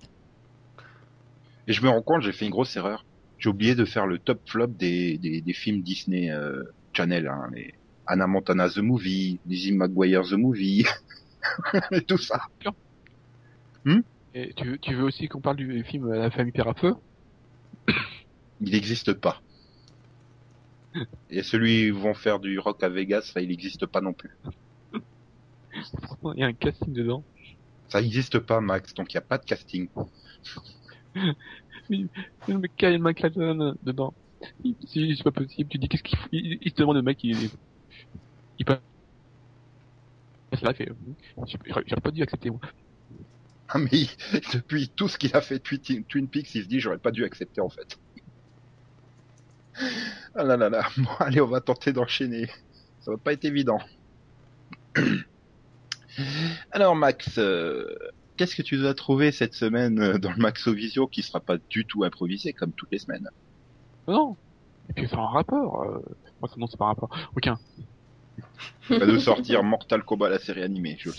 Et je me rends compte, j'ai fait une grosse erreur. J'ai oublié de faire le top flop des, des, des films Disney euh, Channel, hein, les Anna Montana the Movie, Lizzie McGuire the Movie, et tout ça. Et tu, veux- tu veux aussi qu'on parle du film La famille Père à Feu? Il n'existe pas. Et celui où ils vont faire du rock à Vegas, ça, il n'existe pas non plus. Il y a un casting dedans. Ça n'existe pas, Max, donc il n'y a pas de casting. Mais mais Kyle MacLachlan dedans. Il- C'est pas possible. Tu dis qu'est-ce qu'il faut il, il se demande le mec, il, il passe là, il fait. J'aurais j'aurais pas dû accepter moi. Mais il- depuis tout ce qu'il a fait depuis Twin Peaks, il se dit j'aurais pas dû accepter en fait. Ah là là là. Bon, allez, on va tenter d'enchaîner. Ça va pas être évident. Alors Max, euh, qu'est-ce que tu nous as trouvé cette semaine euh, dans le Maxovisio qui sera pas du tout improvisé comme toutes les semaines? Non. Et puis c'est un rapport. Euh... Moi, ça, non, c'est pas un rapport. Aucun. Bah, De sortir Mortal Kombat la série animée. Je...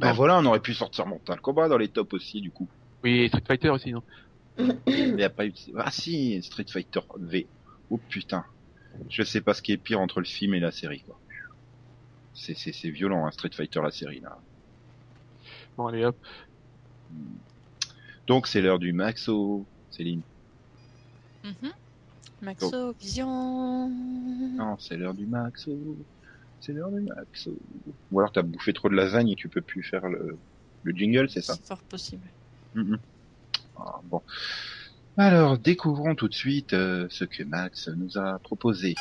Ah Non. voilà, on aurait pu sortir Mortal Kombat dans les tops aussi du coup. Oui, Street Fighter aussi, non? Mais il y a pas eu... Ah si, Street Fighter V. Oh putain. Je sais pas ce qui est pire entre le film et la série quoi. C'est c'est c'est violent hein, Street Fighter la série là. Bon, allez hop. Donc c'est l'heure du Maxo, Céline. Mhm. Maxo Vision. Non, c'est l'heure du Maxo. C'est l'heure du Maxo. Ou alors t'as bouffé trop de lasagne et tu peux plus faire le, le jingle, c'est ça C'est fort possible. Ah, Bon. Alors, découvrons tout de suite euh, ce que Max nous a proposé.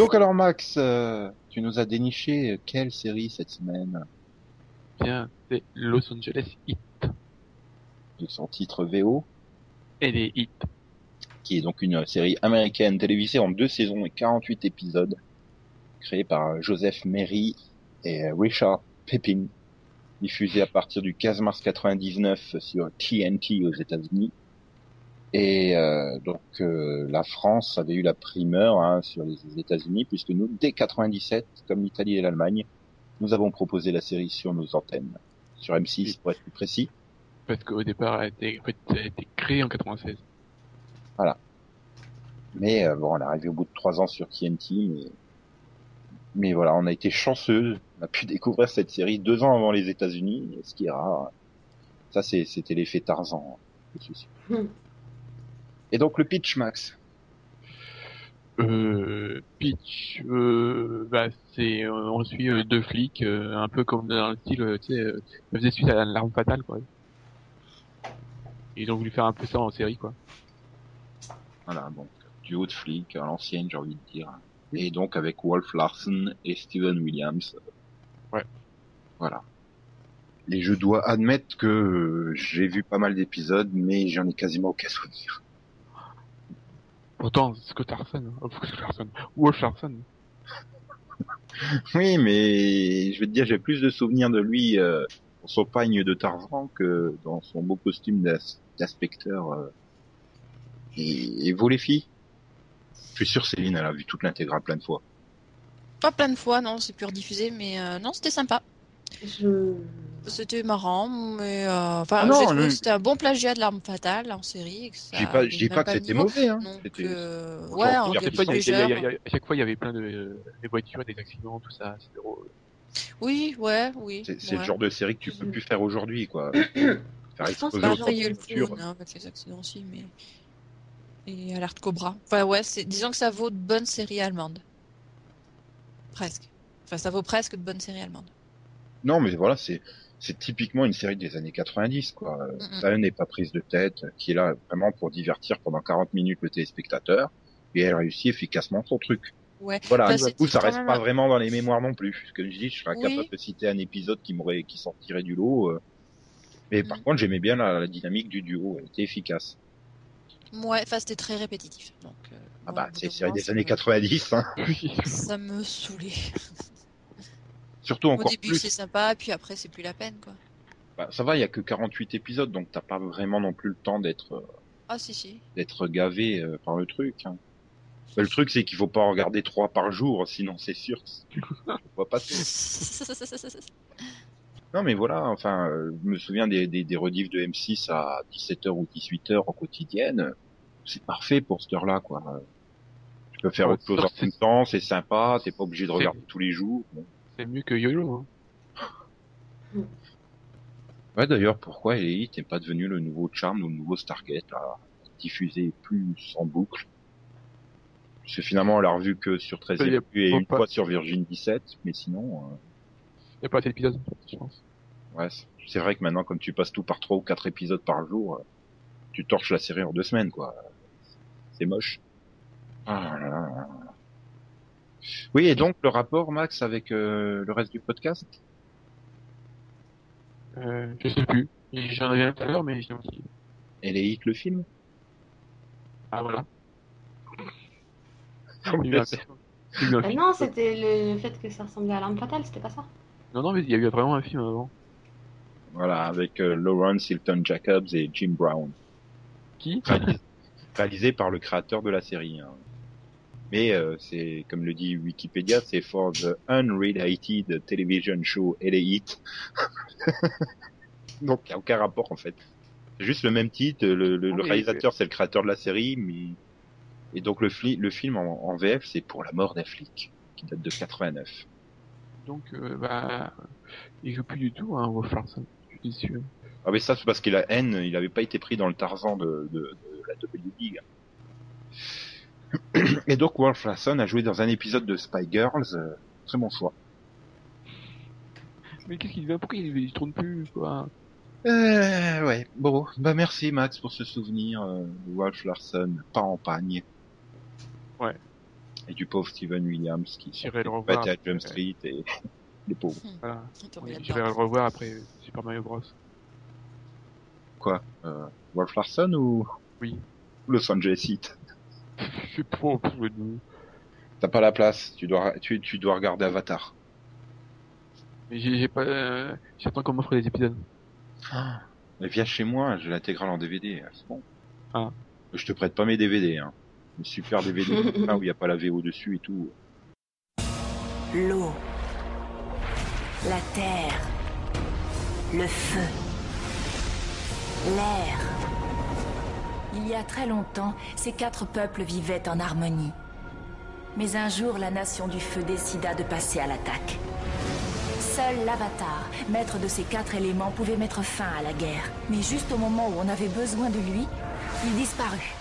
Donc alors Max, euh, tu nous as déniché quelle série cette semaine? Bien, c'est Los Angeles Hit. de son titre VO, Et les hits. qui est donc une série américaine télévisée en deux saisons et 48 épisodes, créée par Joseph Mary et Richard Pepin, diffusée à partir du 15 mars 99 sur TNT aux États-Unis. Et euh, donc euh, la France avait eu la primeur hein, sur les États-Unis puisque nous, dès 97, comme l'Italie et l'Allemagne, nous avons proposé la série sur nos antennes, sur M6 pour être plus précis. Parce qu'au départ, elle a été, en fait, elle a été créée en 96. Mais euh, bon, elle est arrivée au bout de trois ans sur TNT, mais mais voilà, on a été chanceux, on a pu découvrir cette série deux ans avant les États-Unis, ce qui est rare. Ça, c'est c'était l'effet Tarzan, je suis sûr. Hmm. Et donc le pitch, Max. Euh, pitch, euh, bah, c'est, euh, on suit euh, deux flics, euh, un peu comme dans le style, euh, tu sais, euh, ça faisait suite à l'arme fatale, quoi. Ils ont voulu faire un peu ça en série, quoi. Voilà, bon, duo de flics à l'ancienne, j'ai envie de dire. Et donc avec Wolf Larson et Steven Williams. Ouais. Voilà. Et je dois admettre que j'ai vu pas mal d'épisodes, mais j'en ai quasiment aucun souvenir. Pourtant, Scott Larson, hein. oh, Scott Larson, Wolf Larson. Oui, mais je vais te dire, j'ai plus de souvenirs de lui euh, dans son pagne de Tarzan que dans son beau costume d'inspecteur. euh. Et, et vous les filles Je suis sûr Céline, elle a vu toute l'intégrale plein de fois. Pas plein de fois, non, c'est plus rediffusé, mais euh, non, c'était sympa. Je... C'était marrant, mais euh, enfin, Ah le- que c'était un bon plagiat de l'arme fatale en série. Je dis pas, je dis pas que c'était mauvais, hein. Donc, C'était- euh, Genre, ouais, on il y a À chaque, fois, il y avait- légère. il y a- il y a- à chaque fois, il y avait plein de euh, des voitures, des accidents, tout ça. Oui, ouais, oui. C'est ouais. le genre de série que tu peux Mhm. plus faire aujourd'hui, quoi. Faire Je pense exploser pas, autant de il y a eu le voitures. clown, hein, avec les accidents aussi, mais. Et Alerte Cobra. Enfin, ouais, disons que ça vaut de bonnes séries allemandes. Presque. Enfin, ça vaut presque de bonnes séries allemandes. Non, mais voilà, c'est c'est typiquement une série des années 90, quoi. Mhm. Ça n'est pas prise de tête, qui est là vraiment pour divertir pendant 40 minutes le téléspectateur, et elle réussit efficacement son truc. Ouais. Voilà, du coup, ça reste même pas vraiment dans les mémoires non plus. Ce que je dis, je serais Oui. capable de citer un épisode qui m'aurait, qui sortirait du lot. euh. Mais par Mhm. contre, j'aimais bien la, la dynamique du duo, elle était efficace. Ouais, enfin c'était très répétitif. Donc, euh, Ah bah, c'est série des années me- 90, hein. Ça me saoulait. Surtout Au encore début plus. c'est sympa, puis après c'est plus la peine quoi. Bah, ça va, il y a que 48 épisodes, donc t'as pas vraiment non plus le temps d'être, euh, Ah si si. d'être gavé euh, par le truc. hein. Mais le truc, c'est qu'il faut pas en regarder trois par jour, sinon c'est sûr, tu vois pas tout. Non, mais voilà, enfin, euh, je me souviens des, des, des rediffs de M6 à 17h ou 18h en quotidienne. C'est parfait pour cette heure-là, quoi. Tu peux faire autre chose en même temps, c'est sympa, t'es pas obligé de regarder tous les jours. Bon. C'est mieux que YOLO. Hein. Ouais, d'ailleurs, pourquoi Elite n'est pas devenu le nouveau Charm ou le nouveau Stargate, là, diffusé plus en boucle? Parce que finalement, on l'a revu que sur 13 Il y a et une pas- fois sur Virgin 17, mais sinon, euh, Il n'y a pas assez d'épisodes, je pense. ouais, c'est- vrai que maintenant, comme tu passes tout par trois ou quatre épisodes par jour, euh, tu torches la série en deux semaines, quoi. C'est moche. Ah là là là. Oui, et donc, le rapport, Max, avec euh, le reste du podcast? Euh, je sais plus. J'en avais tout à l'heure, mais j'ai oublié. Elite, le film? Ah voilà. Ah, J'ai eu un- j'ai eu un film. non, c'était le, le fait que ça ressemblait à l'arme fatale, c'était pas ça? Non, non, mais il y a eu vraiment un film avant. Voilà, avec euh, Lawrence Hilton Jacobs et Jim Brown. Qui? Réalisé, réalisé par le créateur de la série. hein. Mais euh, c'est, comme le dit Wikipédia, c'est for the unrelated television show Elite. Donc, il n'y a aucun rapport en fait. Juste le même titre, le, le- le Ah oui, réalisateur c'est le créateur de la série, mais... Et donc le, fli- le film en, en VF c'est pour la mort d'un flic, qui date de 89. Donc, euh, bah, il joue plus du tout, hein, Wolf Larson. Je suis déçu. Ah mais ça c'est parce qu'il a haine, il avait pas été pris dans le Tarzan de, de, de la WWE. Et donc Wolf Larson a joué dans un épisode de Spy Girls, euh, très bon choix. Mais qu'est-ce qu'il devient Pourquoi il, il tourne plus, quoi? Euh, ouais, bon, bah merci Max pour ce souvenir euh, Wolf Larson, pas en pagne. Ouais. Et du pauvre Steven Williams qui J'irai le revoir battait à. Jump Street et les pauvres. Voilà. Il est tombé Oui. J'irai le revoir après Super Mario Bros. Quoi euh, Wolf Larson ou Oui. Los Angeles Heat? Je sais pas le deux. T'as pas la place, tu dois, tu, tu dois regarder Avatar. Mais j'ai j'ai pas. Euh, J'attends qu'on m'offre des épisodes. Mais viens chez moi, j'ai l'intégrale en DVD, c'est bon. Ah. Je te prête pas mes DVD, hein. Mes super DVD, là où il y a pas la VO dessus et tout. L'eau, la terre, le feu, l'air. Il y a très longtemps, ces quatre peuples vivaient en harmonie. Mais un jour, la nation du feu décida de passer à l'attaque. Seul l'Avatar, maître de ces quatre éléments, pouvait mettre fin à la guerre. Mais juste au moment où on avait besoin de lui, il disparut.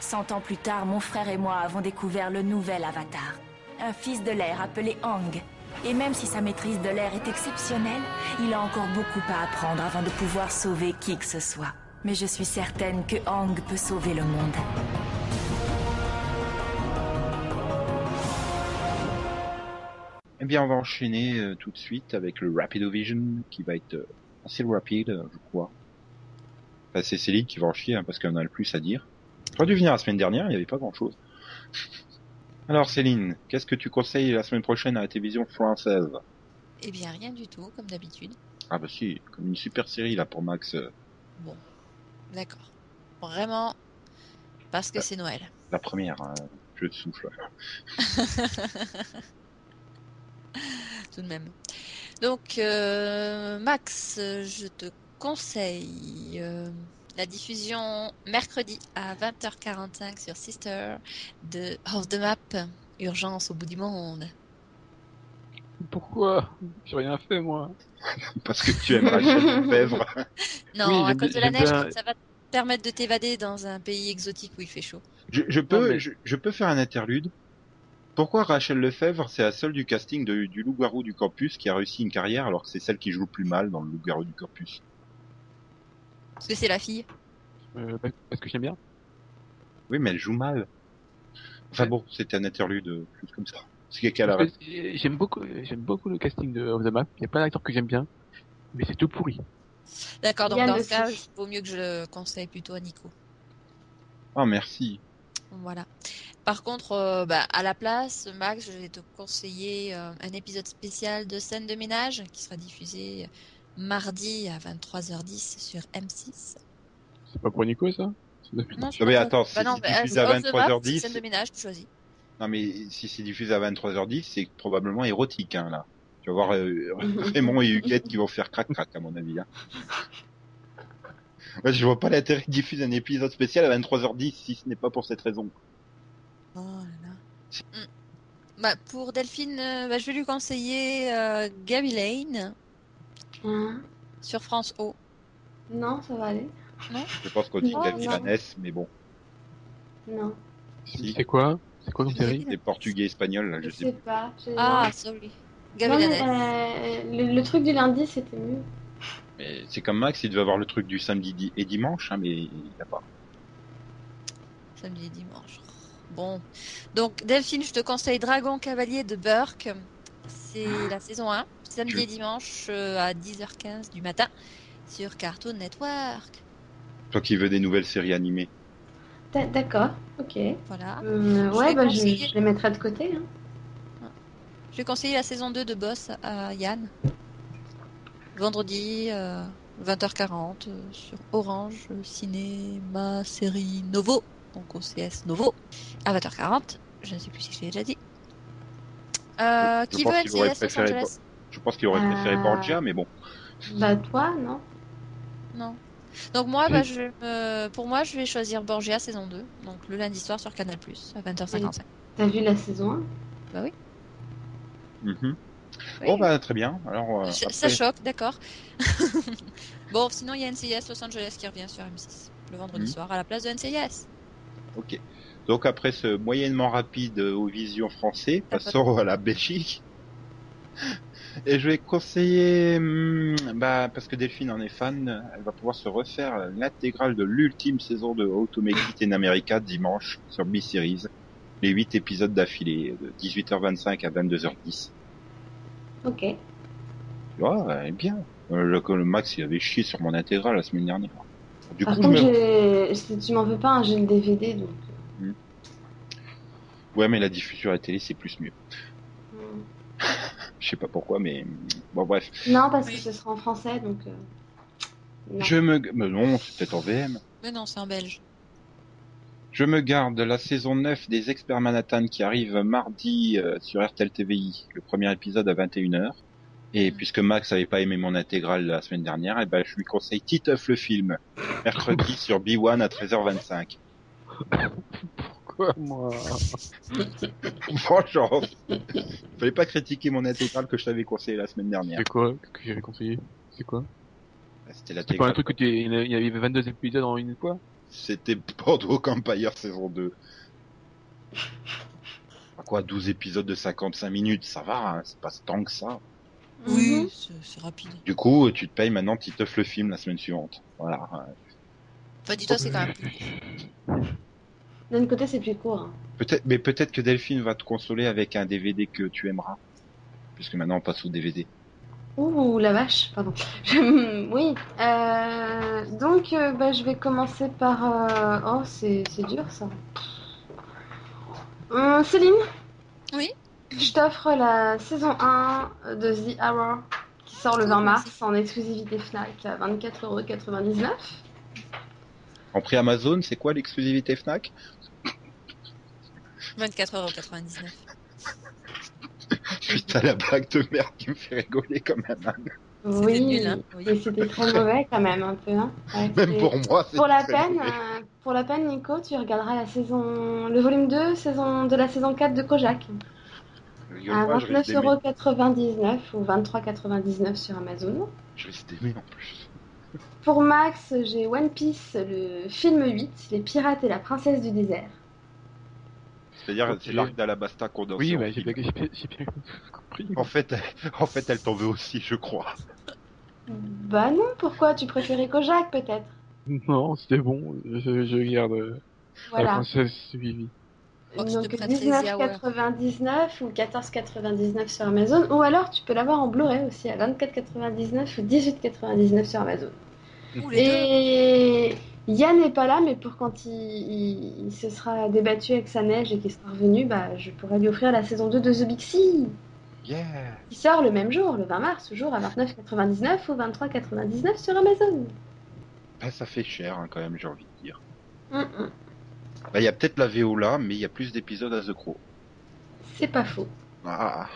Cent ans plus tard, mon frère et moi avons découvert le nouvel Avatar. Un fils de l'air appelé Ang. Et même si sa maîtrise de l'air est exceptionnelle, il a encore beaucoup à apprendre avant de pouvoir sauver qui que ce soit. Mais je suis certaine que Ang peut sauver le monde. Eh bien, on va enchaîner euh, tout de suite avec le Rapidovision qui va être euh, assez rapide, euh, je crois. Enfin, c'est Céline qui va en chier hein, parce qu'elle en a le plus à dire. J'aurais dû venir la semaine dernière, il n'y avait pas grand chose. Alors Céline, qu'est-ce que tu conseilles la semaine prochaine à la télévision française? Eh bien rien du tout, comme d'habitude. Ah bah si, comme une super série là pour Max, Bon, d'accord. Vraiment, parce que c'est Noël. la première, hein, je te souffle. tout de même. Donc, euh, Max, je te conseille euh, la diffusion mercredi à 20h45 sur Sister de Off the Map, Urgence au bout du monde. Pourquoi? J'ai rien fait, moi. Parce que tu aimes Rachel Lefebvre. Non, Oui, à cause de la j'aime neige, bien- ça va te permettre de t'évader dans un pays exotique où il fait chaud. Je, je peux, Non, mais- je, je peux faire un interlude Pourquoi Rachel Lefebvre, c'est la seule du casting de- du loup-garou du campus qui a réussi une carrière alors que c'est celle qui joue le plus mal dans le loup-garou du campus? Parce que c'est la fille. Euh, bah, parce que j'aime bien. Oui, mais elle joue mal. Enfin bon, c'était un interlude, euh, juste comme ça. Que J'aime beaucoup, j'aime beaucoup le casting de Of the Map. Il y a pas d'acteur que j'aime bien, mais c'est tout pourri. D'accord, donc dans ce cas, il vaut mieux que je le conseille plutôt à Nico. Ah, merci. Voilà. Par contre, euh, bah, à la place, Max, je vais te conseiller euh, un épisode spécial de scène de ménage qui sera diffusé mardi à 23h10 sur M6. C'est pas pour Nico ça? Non, Non, mais attends, bah c'est bah, diffusé à the Map, 23h10, Scène de ménage, tu choisis. Non, mais si c'est diffusé à 23h10, c'est probablement érotique, hein, là. Tu vas voir euh, Raymond et Huguette qui vont faire crac-crac, à mon avis. Hein. Ouais, je vois pas l'intérêt de diffuser un épisode spécial à 23h10 si ce n'est pas pour cette raison. Oh là là. Mm. Bah, pour Delphine, euh, bah, je vais lui conseiller euh, Gabby Lane Hein? Sur France O. Non, ça va aller. Je pense qu'on dit Oh, la non. vilanesse, mais bon. Non. Si, C'est quoi? C'est quoi comme série c'est portugais espagnol, là, Je je sais sais pas. Ah, sorry. Non, mais, euh, le, le truc du lundi, c'était mieux. Mais c'est comme Max, il devait avoir le truc du samedi di- et dimanche, hein, mais il a pas. Samedi et dimanche. Bon. Donc, Delphine, je te conseille Dragon Cavalier de Burke. C'est la saison 1. Samedi et dimanche euh, à 10h15 du matin sur Cartoon Network. Toi qui veux des nouvelles séries animées. D'a- D'accord, ok. Voilà. Euh, Je ouais, vais bah, je, conseiller. je les mettrai de côté. Hein. Je vais conseiller la saison 2 de Boss à Yann. Vendredi, euh, 20h40 euh, sur Orange euh, Cinéma Série Novo. Donc OCS Novo. À 20h40. Je ne sais plus si je l'ai déjà dit. Euh, Je qui pense veut qu'il aurait NCIS Los préféré Angeles? Je pense qu'il aurait préféré Euh. Borgia, mais bon. Bah, toi, non Non. Donc moi, bah, je, pour moi, je vais choisir Borgia saison 2. Donc le lundi soir sur Canal+, à 20h55. T'as vu la saison 1 Mhm. Oui. Bon, bah, très bien. Alors, euh, Ça- choque, d'accord. bon, sinon il y a NCIS Los Angeles qui revient sur M6 le vendredi Mhm. soir à la place de NCIS. Ok. Donc après ce moyennement rapide au vision français, passons à la Belgique. Et je vais conseiller, hum, bah, parce que Delphine en est fan, elle va pouvoir se refaire l'intégrale de l'ultime saison de How to Make It in America dimanche sur B-Series. Les 8 épisodes d'affilée, de 18h25 à 22h10. Ok. Elle est bien. Euh, le, le Max, il avait chié sur mon intégrale la semaine dernière. Du Par coup, contre, je me- j'ai- si tu m'en veux pas, hein, j'ai le DVD, donc... ouais, mais la diffusion à la télé, c'est plus mieux. Je sais pas pourquoi, mais bon, bref. Non, parce que ce sera en français, donc... euh, non. Je me, mais non, c'est peut-être en VM. Mais non, c'est en belge. Je me garde la saison 9 des Experts Manhattan qui arrive mardi euh, sur RTL TVI, le premier épisode à 21h. Et Mhm. puisque Max avait pas aimé mon intégrale la semaine dernière, et ben je lui conseille Titeuf le film, mercredi sur B1 à 13h25. Quoi, moi Franchement, fallait pas critiquer mon intégrale que je t'avais conseillé la semaine dernière. C'est quoi que j'avais conseillé? C'est quoi? C'était C'est pas un truc que tu... il y avait 22 épisodes en une fois? C'était Bordeaux Empire saison 2. À quoi 12 épisodes de 55 minutes, ça va, hein, c'est pas tant que ça. Mhm. c'est rapide. Du coup, tu te payes maintenant Titeuf le film la semaine suivante. Voilà. Enfin, dis-toi, c'est quand même. D'un côté, c'est plus court. hein. Peut-être, mais peut-être que Delphine va te consoler avec un DVD que tu aimeras. Puisque maintenant on passe au DVD. Ouh, la vache, pardon. Je- oui, euh, donc euh, bah, je vais commencer par... euh, Oh, c'est c'est dur ça. Hum, Céline? Oui Je t'offre la saison 1 de The Hour qui sort le 20 mars en exclusivité FNAC à 24,99€. En prix Amazon, c'est quoi l'exclusivité Fnac? 24,99€. Putain, la blague de merde qui me fait rigoler quand même. hein. Oui, nul, hein, oui. et c'était très mauvais quand même un peu. Hein. Ouais, Même pour moi, c'est Pour la très peine, mauvais. euh, pour la peine, Nico, tu regarderas la saison, le volume 2 saison, de la saison 4 de Kojak à pas, je risque d'aimer. 29,99€ ou 23,99€ sur Amazon. Je risque d'aimer en plus. Pour Max, j'ai One Piece, le film 8, Les pirates et la princesse du désert. C'est-à-dire, c'est l'arc d'Alabasta condensé. Oui, en mais j'ai bien, j'ai bien- j'ai bien compris. En fait, en fait, elle t'en veut aussi, je crois. Bah non, pourquoi? Tu préférais Kojak peut-être Non, c'était bon. Je, je garde euh, la princesse Vivi. Oh, Donc prêterai The Hour. 19,99 ou 14,99 sur Amazon. Ou alors tu peux l'avoir en Blu-ray aussi à 24,99 ou 18,99 sur Amazon. Ou les deux. Et Yann n'est pas là, mais pour quand il, il- il se sera débattu avec sa neige et qu'il sera revenu, bah, je pourrais lui offrir la saison 2 de The Big Sea, Yeah. qui sort le même jour, le 20 mars, toujours à 29,99 ou 23,99 sur Amazon. Bah, ça fait cher, hein, quand même, j'ai envie de dire. Bah, il y a peut-être la VO là, mais il y a plus d'épisodes à The Crow. C'est pas faux. Ah.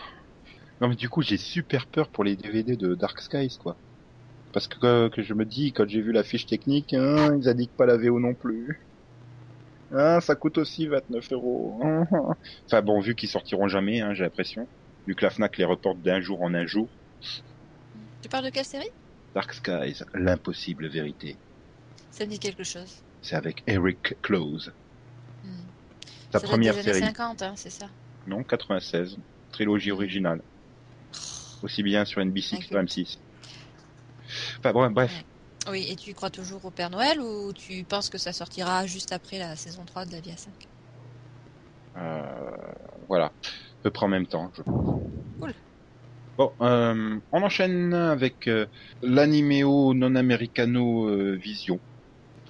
Non, mais du coup, j'ai super peur pour les DVD de Dark Skies, quoi. Parce que, euh, que je me dis, quand j'ai vu la fiche technique, hein, ils indiquent pas la VO non plus. Ah, ça coûte aussi 29 euros. Enfin bon, vu qu'ils sortiront jamais, hein, j'ai l'impression. Vu que la FNAC les reporte d'un jour en un jour. Tu parles de quelle série? Dark Skies, l'impossible vérité. Ça me dit quelque chose. C'est avec Eric Close. Hmm. Sa Ça première des série. 50, hein, c'est ça. Non, 96. Trilogie originale. Aussi bien sur NBC que sur M6. Enfin bon, bref. Oui, et tu crois toujours au Père Noël ou tu penses que ça sortira juste après la saison 3 de la vie à 5 Euh, voilà. À peu près en même temps, je pense. Cool. Bon, euh, on enchaîne avec euh, l'animéo non americano euh, vision.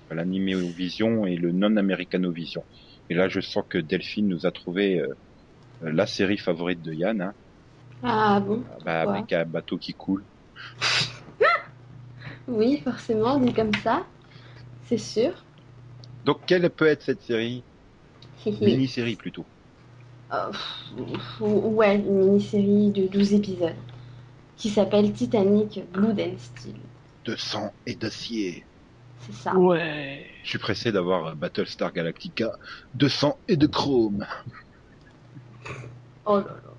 L'animéo vision et le non americano vision. Et là, je sens que Delphine nous a trouvé euh, la série favorite de Yann, hein, Ah bon bah, avec un bateau qui coule. Oui, forcément, dit comme ça. C'est sûr. Donc, quelle peut être cette série Mini-série plutôt. Euh, ouais, une mini-série de 12 épisodes qui s'appelle Titanic Blood and Steel. De sang et d'acier. C'est ça. Ouais. Je suis pressé d'avoir euh, Battlestar Galactica de sang et de chrome. Oh là là.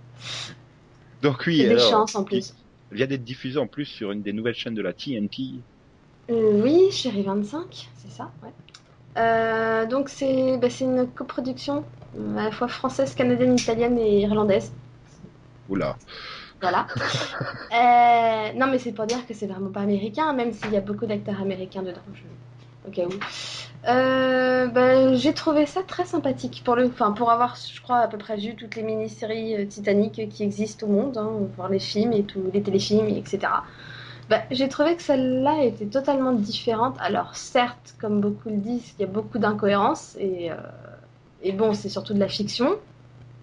Donc oui, C'est des alors, chances en plus. Il vient d'être diffusé en plus sur une des nouvelles chaînes de la TNT. Euh, oui, Chérie 25, c'est ça, ouais. Euh, donc c'est bah, une coproduction à la fois française, canadienne, italienne et irlandaise. Oula. Voilà. Euh, non, mais c'est pour dire que c'est vraiment pas américain, même s'il y a beaucoup d'acteurs américains dedans, je- au cas où. Euh, bah, j'ai trouvé ça très sympathique pour le, enfin pour avoir, je crois à peu près vu toutes les mini-séries euh, Titanic qui existent au monde, hein, voir les films et tous les téléfilms, et etc. Bah, j'ai trouvé que celle-là était totalement différente. Alors certes, comme beaucoup le disent, il y a beaucoup d'incohérences et, euh, bon, c'est surtout de la fiction.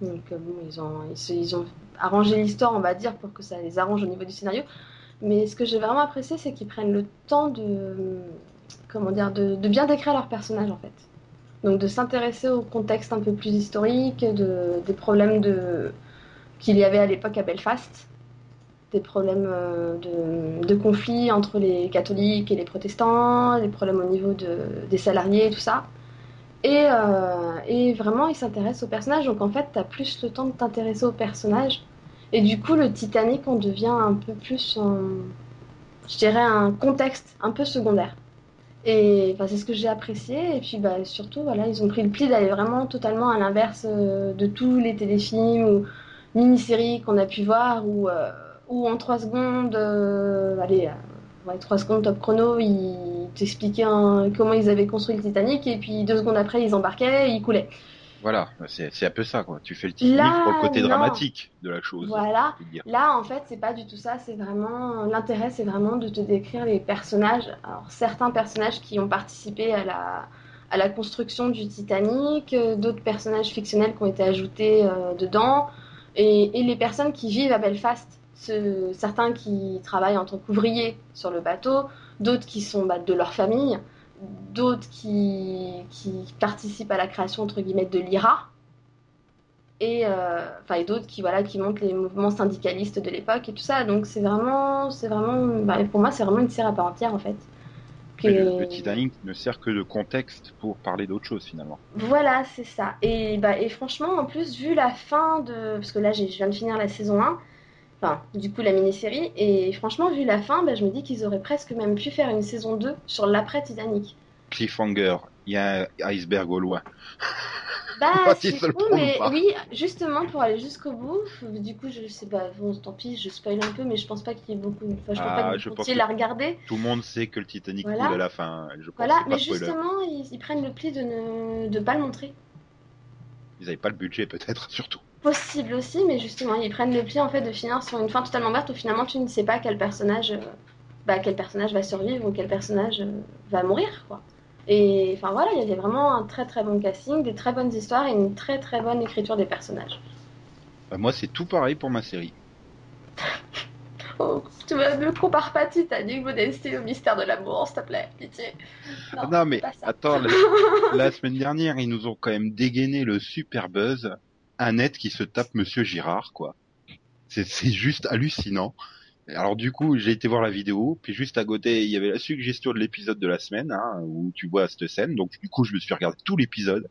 Donc euh, bon, ils ont arrangé l'histoire, on va dire, pour que ça les arrange au niveau du scénario. Mais ce que j'ai vraiment apprécié, c'est qu'ils prennent le temps de, comment dire, de, de bien décrire leurs personnages en fait. Donc de s'intéresser au contexte un peu plus historique, de, des problèmes de, qu'il y avait à l'époque à Belfast, des problèmes euh, de, conflits entre les catholiques et les protestants, des problèmes au niveau de, des salariés et tout ça. Et, euh, et vraiment, ils s'intéressent aux personnages. Donc en fait, tu as plus le temps de t'intéresser aux personnages. Et du coup, le Titanic, on devient un peu plus, je dirais, un contexte un peu secondaire. Et enfin, c'est ce que j'ai apprécié. Et puis bah, surtout, voilà, ils ont pris le pli d'aller vraiment totalement à l'inverse euh, de tous les téléfilms ou mini-séries qu'on a pu voir où, euh, en 3 secondes, euh, allez, ouais, 3 secondes top chrono, ils t'expliquaient un- comment ils avaient construit le Titanic et puis deux secondes après, ils embarquaient et ils coulaient. Voilà, c'est un peu ça, quoi. Tu fais le Là, pour le côté non. dramatique de la chose. Voilà. Là, en fait, c'est pas du tout ça. C'est vraiment l'intérêt, c'est vraiment de te décrire les personnages. Alors, certains personnages qui ont participé à la à la construction du Titanic, euh, d'autres personnages fictionnels qui ont été ajoutés euh, dedans, et, et les personnes qui vivent à Belfast. Ce- certains qui travaillent en tant qu'ouvriers sur le bateau, d'autres qui sont bah, de leur famille, d'autres qui, qui participent à la création entre guillemets de l'IRA et euh, enfin et d'autres qui voilà qui montrent les mouvements syndicalistes de l'époque et tout ça. Donc c'est vraiment c'est vraiment bah, pour moi c'est vraiment une série à part entière en fait. Que- Le, le Titanic ne sert que de contexte pour parler d'autre chose finalement. voilà c'est ça. Et bah et franchement en plus vu la fin de parce que là je viens de finir la saison 1 enfin du coup la mini-série et franchement vu la fin bah, je me dis qu'ils auraient presque même pu faire une saison 2 sur l'après Titanic Cliffhanger, il y a un iceberg au loin. Bah, c'est ça le con, prend ou mais oui, justement, pour aller jusqu'au bout, du coup, je sais pas, bon, tant pis, je spoil un peu, mais je pense pas qu'il y ait beaucoup. Enfin, je pense Ah, pas que je vous pense comptiez que- la regarder. Tout le monde sait que le Titanic Voilà. coule à la fin. Je pense Voilà, mais justement, ils, ils prennent le pli de ne de pas le montrer. Ils avaient pas le budget peut-être surtout. Possible aussi, mais justement, ils prennent le pli en fait de finir sur une fin totalement ouverte où finalement tu ne sais pas quel personnage, euh, bah, quel personnage va survivre ou quel personnage euh, va mourir, quoi. Et enfin voilà, il y avait vraiment un très très bon casting, des très bonnes histoires et une très très bonne écriture des personnages. Bah, moi c'est tout pareil pour ma série. Oh, tu me ne compare pas Titanic, Modesty au mystère de l'amour, s'il te plaît, pitié. Ah non mais attends, la, la semaine dernière ils nous ont quand même dégainé le super buzz. Annette qui se tape Monsieur Girard quoi. C'est juste hallucinant. Alors du coup j'ai été voir la vidéo, puis juste à côté il y avait la suggestion de l'épisode de la semaine hein, où tu vois cette scène. Donc du coup je me suis regardé tout l'épisode.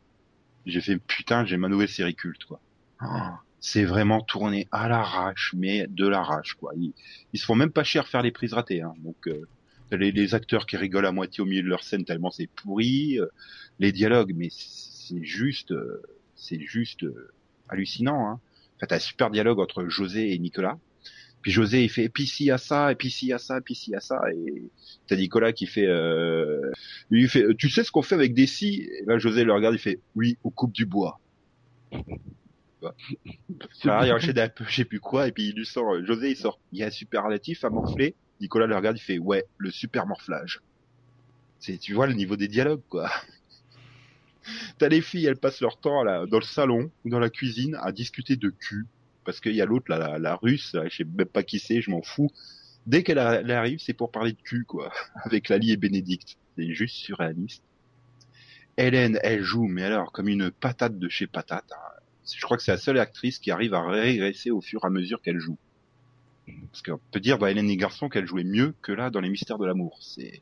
J'ai fait putain j'ai ma nouvelle série culte quoi. Ah, c'est vraiment tourné à l'arrache, mais de l'arrache quoi. Ils, se font même pas cher faire les prises ratées. Hein. Donc euh, les, les acteurs qui rigolent à moitié au milieu de leur scène tellement c'est pourri, euh, les dialogues, mais c'est juste, c'est juste euh, hallucinant. Hein. En fait, un super dialogue entre José et Nicolas. Puis José il fait et puis y a ça, et puis y a ça, et puis y a ça, et t'as Nicolas qui fait, euh, il fait, tu sais ce qu'on fait avec des scies Et là José le regarde, il fait, oui, on coupe du bois. Ah, il enchaîne un peu, je sais plus quoi, et puis il lui sort, euh, José il sort, il y a un superlatif à morfler. Nicolas le regarde, il fait, ouais, le super morflage. C'est, tu vois le niveau des dialogues, quoi. T'as les filles, elles passent leur temps dans le salon ou dans la cuisine à discuter de cul. Parce qu'il y a l'autre, là, la, la russe, je sais même pas qui c'est, je m'en fous. Dès qu'elle arrive, c'est pour parler de cul, quoi. Avec Lali et Bénédicte. C'est juste surréaliste. Hélène, elle joue, mais alors, comme une patate de chez patate. hein. Je crois que c'est la seule actrice qui arrive à régresser au fur et à mesure qu'elle joue. Parce qu'on peut dire dans Hélène et Garçon qu'elle jouait mieux que là dans Les Mystères de l'amour. C'est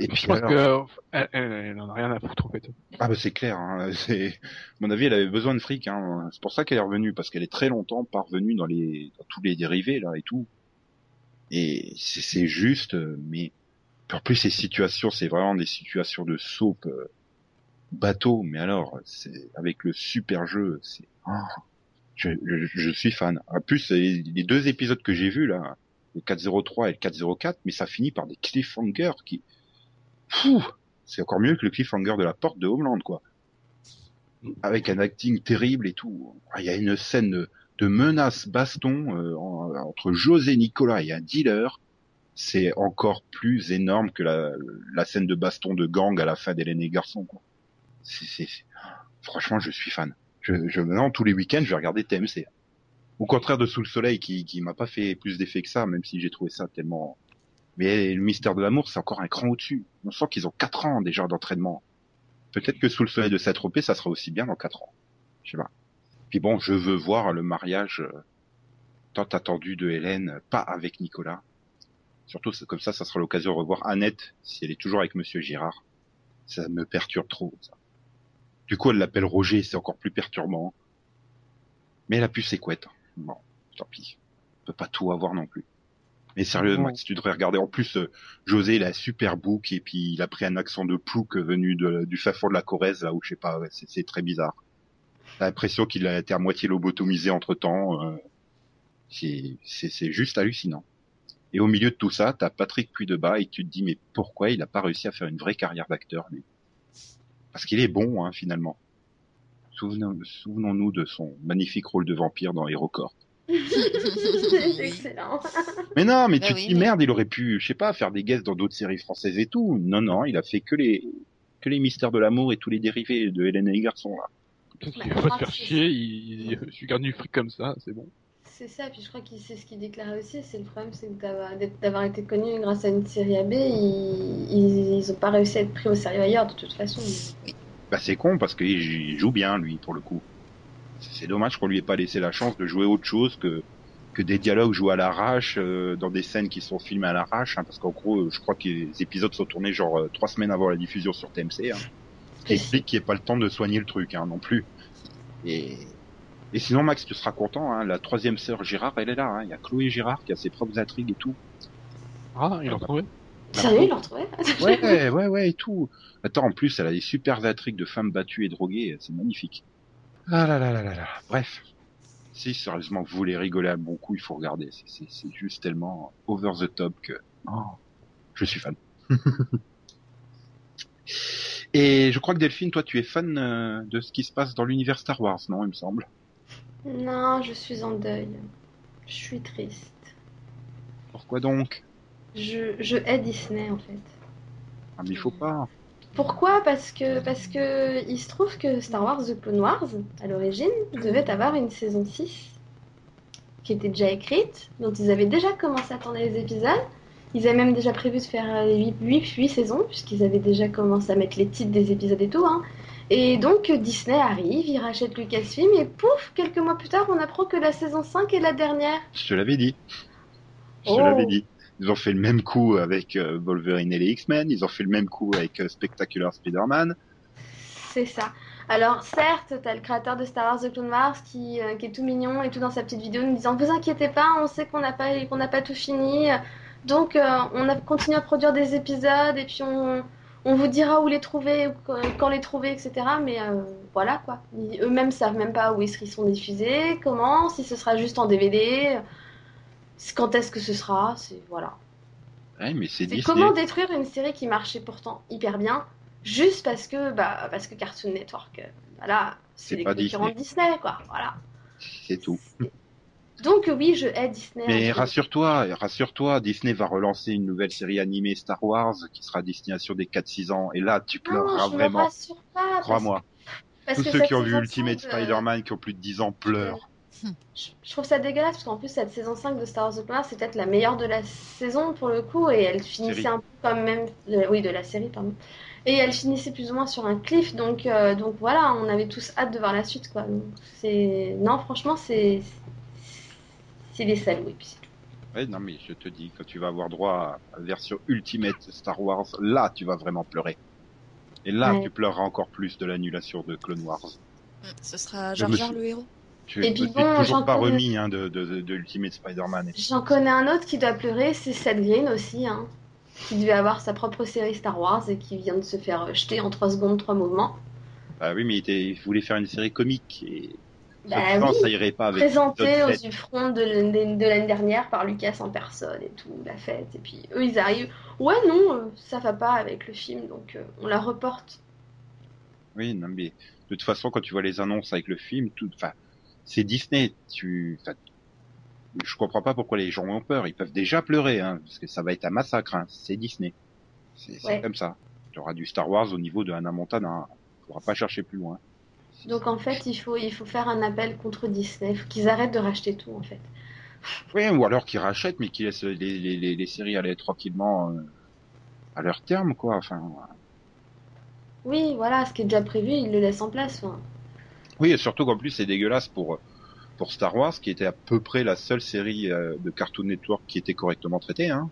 Et je puis pense alors- que euh, elle, elle, elle en a rien à foutre en fait. ah bah c'est clair. Hein. C'est à mon avis, elle avait besoin de fric. Hein. C'est pour ça qu'elle est revenue parce qu'elle est très longtemps pas revenue dans les dans tous les dérivés là et tout. Et c'est juste, euh, mais en plus ces situations, c'est vraiment des situations de soap euh, bateau. Mais alors, c'est avec le super jeu, c'est ah, je, je, je suis fan. En plus, les, les deux épisodes que j'ai vus là, le 403 et le 404, mais ça finit par des cliffhangers qui, c'est encore mieux que le cliffhanger de la porte de Homeland quoi. Avec un acting terrible et tout. Il y a une scène de, menace baston euh, en- entre José Nicolas et un dealer. C'est encore plus énorme que la, la scène de baston de gang à la fin d'Hélène et Garçon. Quoi. Franchement, je suis fan. Je, je, maintenant, tous les week-ends, je vais regarder TMC. Au contraire de Sous le Soleil, qui, qui m'a pas fait plus d'effet que ça, même si j'ai trouvé ça tellement... Mais le mystère de l'amour, c'est encore un cran au-dessus. On sent qu'ils ont quatre ans déjà d'entraînement. Peut-être que Sous le Soleil de Saint-Tropez, ça sera aussi bien dans quatre ans. Je sais pas. Puis bon, je veux voir le mariage euh, tant attendu de Hélène, pas avec Nicolas. Surtout, comme ça, ça sera l'occasion de revoir Annette, si elle est toujours avec Monsieur Girard. Ça me perturbe trop. Du coup, elle l'appelle Roger, c'est encore plus perturbant. Mais elle a pu ses couettes. Bon, tant pis. On peut pas tout avoir non plus. Mais sérieux, Non. Max, tu devrais regarder. En plus, euh, José, il a un super bouc et puis il a pris un accent de plouc venu de, du fin fond de la Corrèze, là où je sais pas, ouais, c'est très bizarre. T'as l'impression qu'il a été à moitié lobotomisé entre temps. Euh, c'est c'est- c'est juste hallucinant. Et au milieu de tout ça, t'as Patrick Puydebas et tu te dis mais pourquoi il a pas réussi à faire une vraie carrière d'acteur lui? Parce qu'il est bon hein, finalement. Souvenons- Souvenons-nous de son magnifique rôle de vampire dans HeroCorp. C'est excellent. Mais non, mais Bah tu oui, te dis mais- merde, il aurait pu, je sais pas, faire des guests dans d'autres séries françaises et tout. Non, non, il a fait que les que les mystères de l'amour et tous les dérivés de Hélène et les garçons là. Peut-être Bah, qu'il va pas se faire c'est- chier, il, il, il gagne du fric comme ça, c'est bon. C'est ça, puis je crois qu'il sait ce qu'il déclarait aussi. C'est le problème, c'est d'avoir été connu grâce à une série AB, ils, ils, ont pas réussi à être pris au sérieux ailleurs de toute façon. Bah c'est con parce qu'il il joue bien lui pour le coup. C'est dommage qu'on lui ait pas laissé la chance de jouer autre chose que que des dialogues joués à l'arrache euh, dans des scènes qui sont filmées à l'arrache hein, parce qu'en gros euh, je crois que les épisodes sont tournés genre euh, trois semaines avant la diffusion sur TMC hein, explique qu'il n'y ait pas le temps de soigner le truc hein, non plus et et sinon Max tu seras content hein, la troisième sœur Girard elle est là hein. il y a Chloé Girard qui a ses propres intrigues et tout Ah, il en trouvé Sérieux, il l'a retrouvé Ouais, ouais, ouais, et tout. Attends, en plus, elle a des super intrigues de femmes battues et droguées, c'est magnifique. Ah là là là là là. Bref. Si, sérieusement, vous voulez rigoler à bon coup, il faut regarder. C'est- juste tellement over the top que... Oh, je suis fan. et je crois que Delphine, toi, tu es fan euh, de ce qui se passe dans l'univers Star Wars, non, il me semble? Non, je suis en deuil. Je suis triste. Pourquoi donc? Je, je hais Disney en fait. Ah, mais il faut pas. Pourquoi? Parce que parce que il se trouve que Star Wars The Clone Wars, à l'origine, devait avoir une saison 6 qui était déjà écrite, dont ils avaient déjà commencé à tourner les épisodes. Ils avaient même déjà prévu de faire 8, saisons, puisqu'ils avaient déjà commencé à mettre les titres des épisodes et tout. Hein. Et donc Disney arrive, il rachète Lucasfilm, et pouf, quelques mois plus tard, on apprend que la saison 5 est la dernière. Je te l'avais dit. Je te Oh. l'avais dit. Ils ont fait le même coup avec euh, Wolverine et les X-Men. Ils ont fait le même coup avec euh, Spectacular Spider-Man. C'est ça. Alors certes, t'as le créateur de Star Wars The Clone Wars qui, euh, qui est tout mignon et tout dans sa petite vidéo nous disant vous inquiétez pas, on sait qu'on n'a pas qu'on pas tout fini, donc on a continué à produire des épisodes et puis on, vous dira où les trouver, ou quand- les trouver, etc. Mais voilà quoi. Eux-mêmes savent même pas où ils sont diffusés, comment, si ce sera juste en DVD, quand est-ce que ce sera, c'est voilà. Ouais, mais c'est C'est Disney. comment détruire une série qui marchait pourtant hyper bien juste parce que bah parce que Cartoon Network euh, voilà C'est les pas concurrents de Disney quoi voilà C'est tout. donc oui je hais Disney Mais rassure-toi, rassure-toi, Disney va relancer une nouvelle série animée Star Wars qui sera destinée sur des 4-6 ans. Et là, tu non pleureras je me vraiment. Crois-moi. Tous que ceux qui ont vu Ultimate 5 de- Spider-Man qui ont plus de 10 ans pleurent. Je, je trouve ça dégueulasse parce qu'en plus cette saison 5 de Star Wars The Clone Wars c'est peut-être la meilleure de la saison pour le coup et elle finissait Série. un peu quand même de- oui de la série pardon et elle finissait plus ou moins sur un cliff donc euh, donc voilà on avait tous hâte de voir la suite quoi c'est non franchement c'est c'est des salauds et puis c'est tout. Ouais, non, mais je te dis, quand tu vas avoir droit à la version Ultimate Star Wars, là, tu vas vraiment pleurer. Et là, Ouais. tu pleureras encore plus de l'annulation de Clone Wars. Ce sera Jar Jar suis- le héros. Tu Et es puis bon, toujours pas connais- remis hein, de, de, de, de Ultimate Spider-Man. J'en connais un autre qui doit pleurer, c'est Seth Green aussi, hein, qui devait avoir sa propre série Star Wars et qui vient de se faire jeter en 3 secondes, 3 mouvements. Bah oui, mais il, était- il voulait faire une série comique et Bah oui, ça irait pas avec présenté aux. Ufrons de l'année de l'année dernière par Lucas en personne et tout, la fête. Et puis eux, ils arrivent. Ouais, non, euh, ça va pas avec le film, donc euh, on la reporte. Oui, non, mais de toute façon, quand tu vois les annonces avec le film, tout, enfin, c'est Disney. Tu, je comprends pas pourquoi les gens ont peur. Ils peuvent déjà pleurer, hein, parce que ça va être un massacre. Hein. C'est Disney. C'est c'est Ouais. comme ça. Tu auras du Star Wars au niveau de Hannah Montana. Il faudra pas chercher plus loin. Donc en fait, il faut, il faut faire un appel contre Disney. Il faut qu'ils arrêtent de racheter tout, en fait. Oui, ou alors qu'ils rachètent, mais qu'ils laissent les, les, les, les séries aller tranquillement euh, à leur terme, quoi. Enfin, Oui, voilà, ce qui est déjà prévu, ils le laissent en place. Enfin, oui, et surtout qu'en plus c'est dégueulasse pour pour Star Wars, qui était à peu près la seule série euh, de Cartoon Network qui était correctement traitée, hein.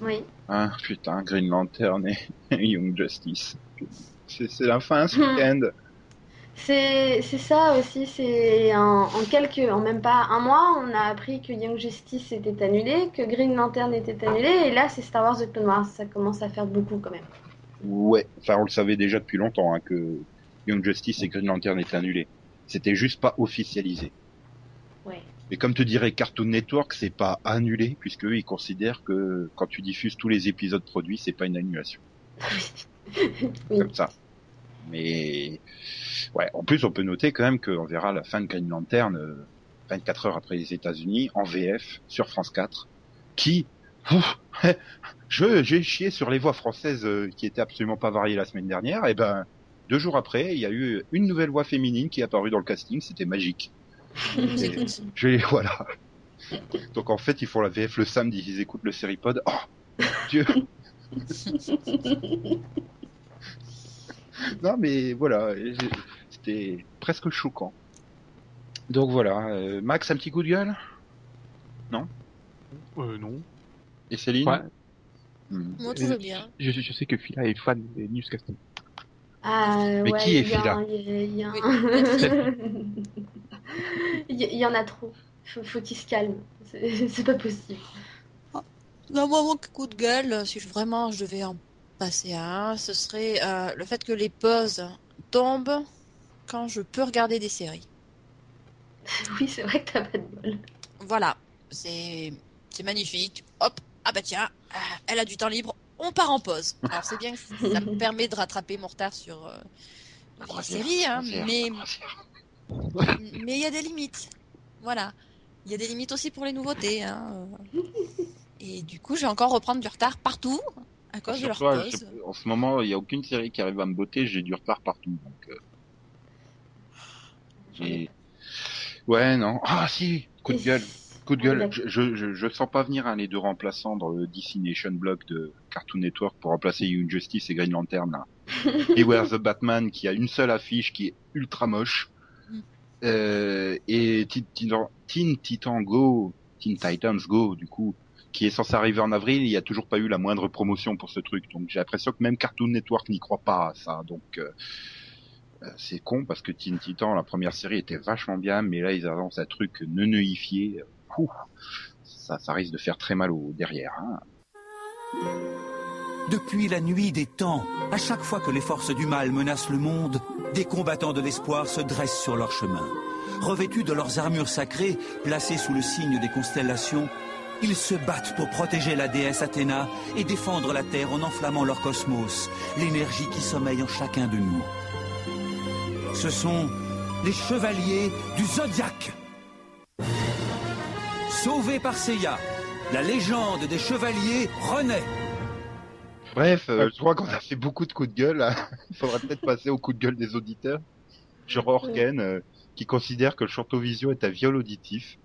oui. Ah putain, Green Lantern et Young Justice. C'est la fin ce week-end. C'est c'est ça aussi, c'est en, en quelques, en même pas un mois, on a appris que Young Justice était annulé, que Green Lantern était annulé, et là c'est Star Wars The Clone Wars, ça commence à faire beaucoup quand même. Ouais, enfin on le savait déjà depuis longtemps hein, que Young Justice et Green Lantern étaient annulés. C'était juste pas officialisé. Ouais. Mais comme te dirait Cartoon Network, c'est pas annulé puisque eux, ils considèrent que quand tu diffuses tous les épisodes produits, c'est pas une annulation. oui. Comme ça. Mais ouais, en plus on peut noter quand même qu'on verra la fin de Green Lantern euh, 24 heures après les États-Unis en VF sur France 4, qui Ouf, je j'ai chié sur les voix françaises euh, qui étaient absolument pas variées la semaine dernière. Et ben deux jours après, il y a eu une nouvelle voix féminine qui est apparue dans le casting. C'était magique. Et je voilà. Donc en fait, ils font la VF le samedi, ils écoutent le Seripod. Oh Dieu. non mais voilà, c'était presque choquant. Donc voilà, euh, Max, un petit coup de gueule? Euh, non. Et Céline? Ouais. Hmm. Moi, tout va bien. Je, je- je sais que Phila est fan des newscasting. Ah, Mais ouais, qui est il y a Phila un- il y a- il y a un- Oui. il y, il y en a trop. Faut, faut qu'il se calme. C'est pas possible. Non, moi, mon coup de gueule, si je- vraiment je devais en passer à un, ce serait euh, le fait que les pauses tombent quand je peux regarder des séries. Oui, c'est vrai que t'as pas de bol. Voilà, c'est c'est magnifique. Hop, ah bah tiens, euh, elle a du temps libre, on part en pause. Alors c'est bien que ça me permet de rattraper mon retard sur euh, croisière, séries, hein, mais il y a des limites. Voilà, il y a des limites aussi pour les nouveautés. Hein. euh. Et du coup, je vais encore reprendre du retard partout à cause de leur toi, pause. en ce moment, il n'y a aucune série qui arrive à me botter, j'ai du retard partout. Donc, euh, j'ai- Ouais, non. Ah si, coup de gueule. Coup de gueule, je, je, je, sens pas venir hein, les deux remplaçants dans le DC Nation block de Cartoon Network pour remplacer Young Justice et Green Lantern. Là. Beware the Batman qui a une seule affiche qui est ultra moche. Mm. Euh, et Teen, Titan- Teen Titan Go, Teen Titans Go du coup, qui est censé arriver en avril, il n'y a toujours pas eu la moindre promotion pour ce truc. Donc j'ai l'impression que même Cartoon Network n'y croit pas à ça. Donc euh, euh, c'est con parce que Teen Titan, la première série était vachement bien, mais là ils avancent un truc neuneuifié. Ça risque de faire très mal au derrière. Hein. Depuis la nuit des temps, à chaque fois que les forces du mal menacent le monde, des combattants de l'espoir se dressent sur leur chemin. Revêtus de leurs armures sacrées, placées sous le signe des constellations, ils se battent pour protéger la déesse Athéna et défendre la Terre en enflammant leur cosmos, l'énergie qui sommeille en chacun de nous. Ce sont les chevaliers du Zodiaque. Sauvés par Seiya, la légende des chevaliers renaît. Bref, euh, je crois qu'on a fait beaucoup de coups de gueule. là. Il faudrait peut-être passer au coup de gueule des auditeurs. Genre Orken, euh, qui considère que le Chantovisio est un viol auditif.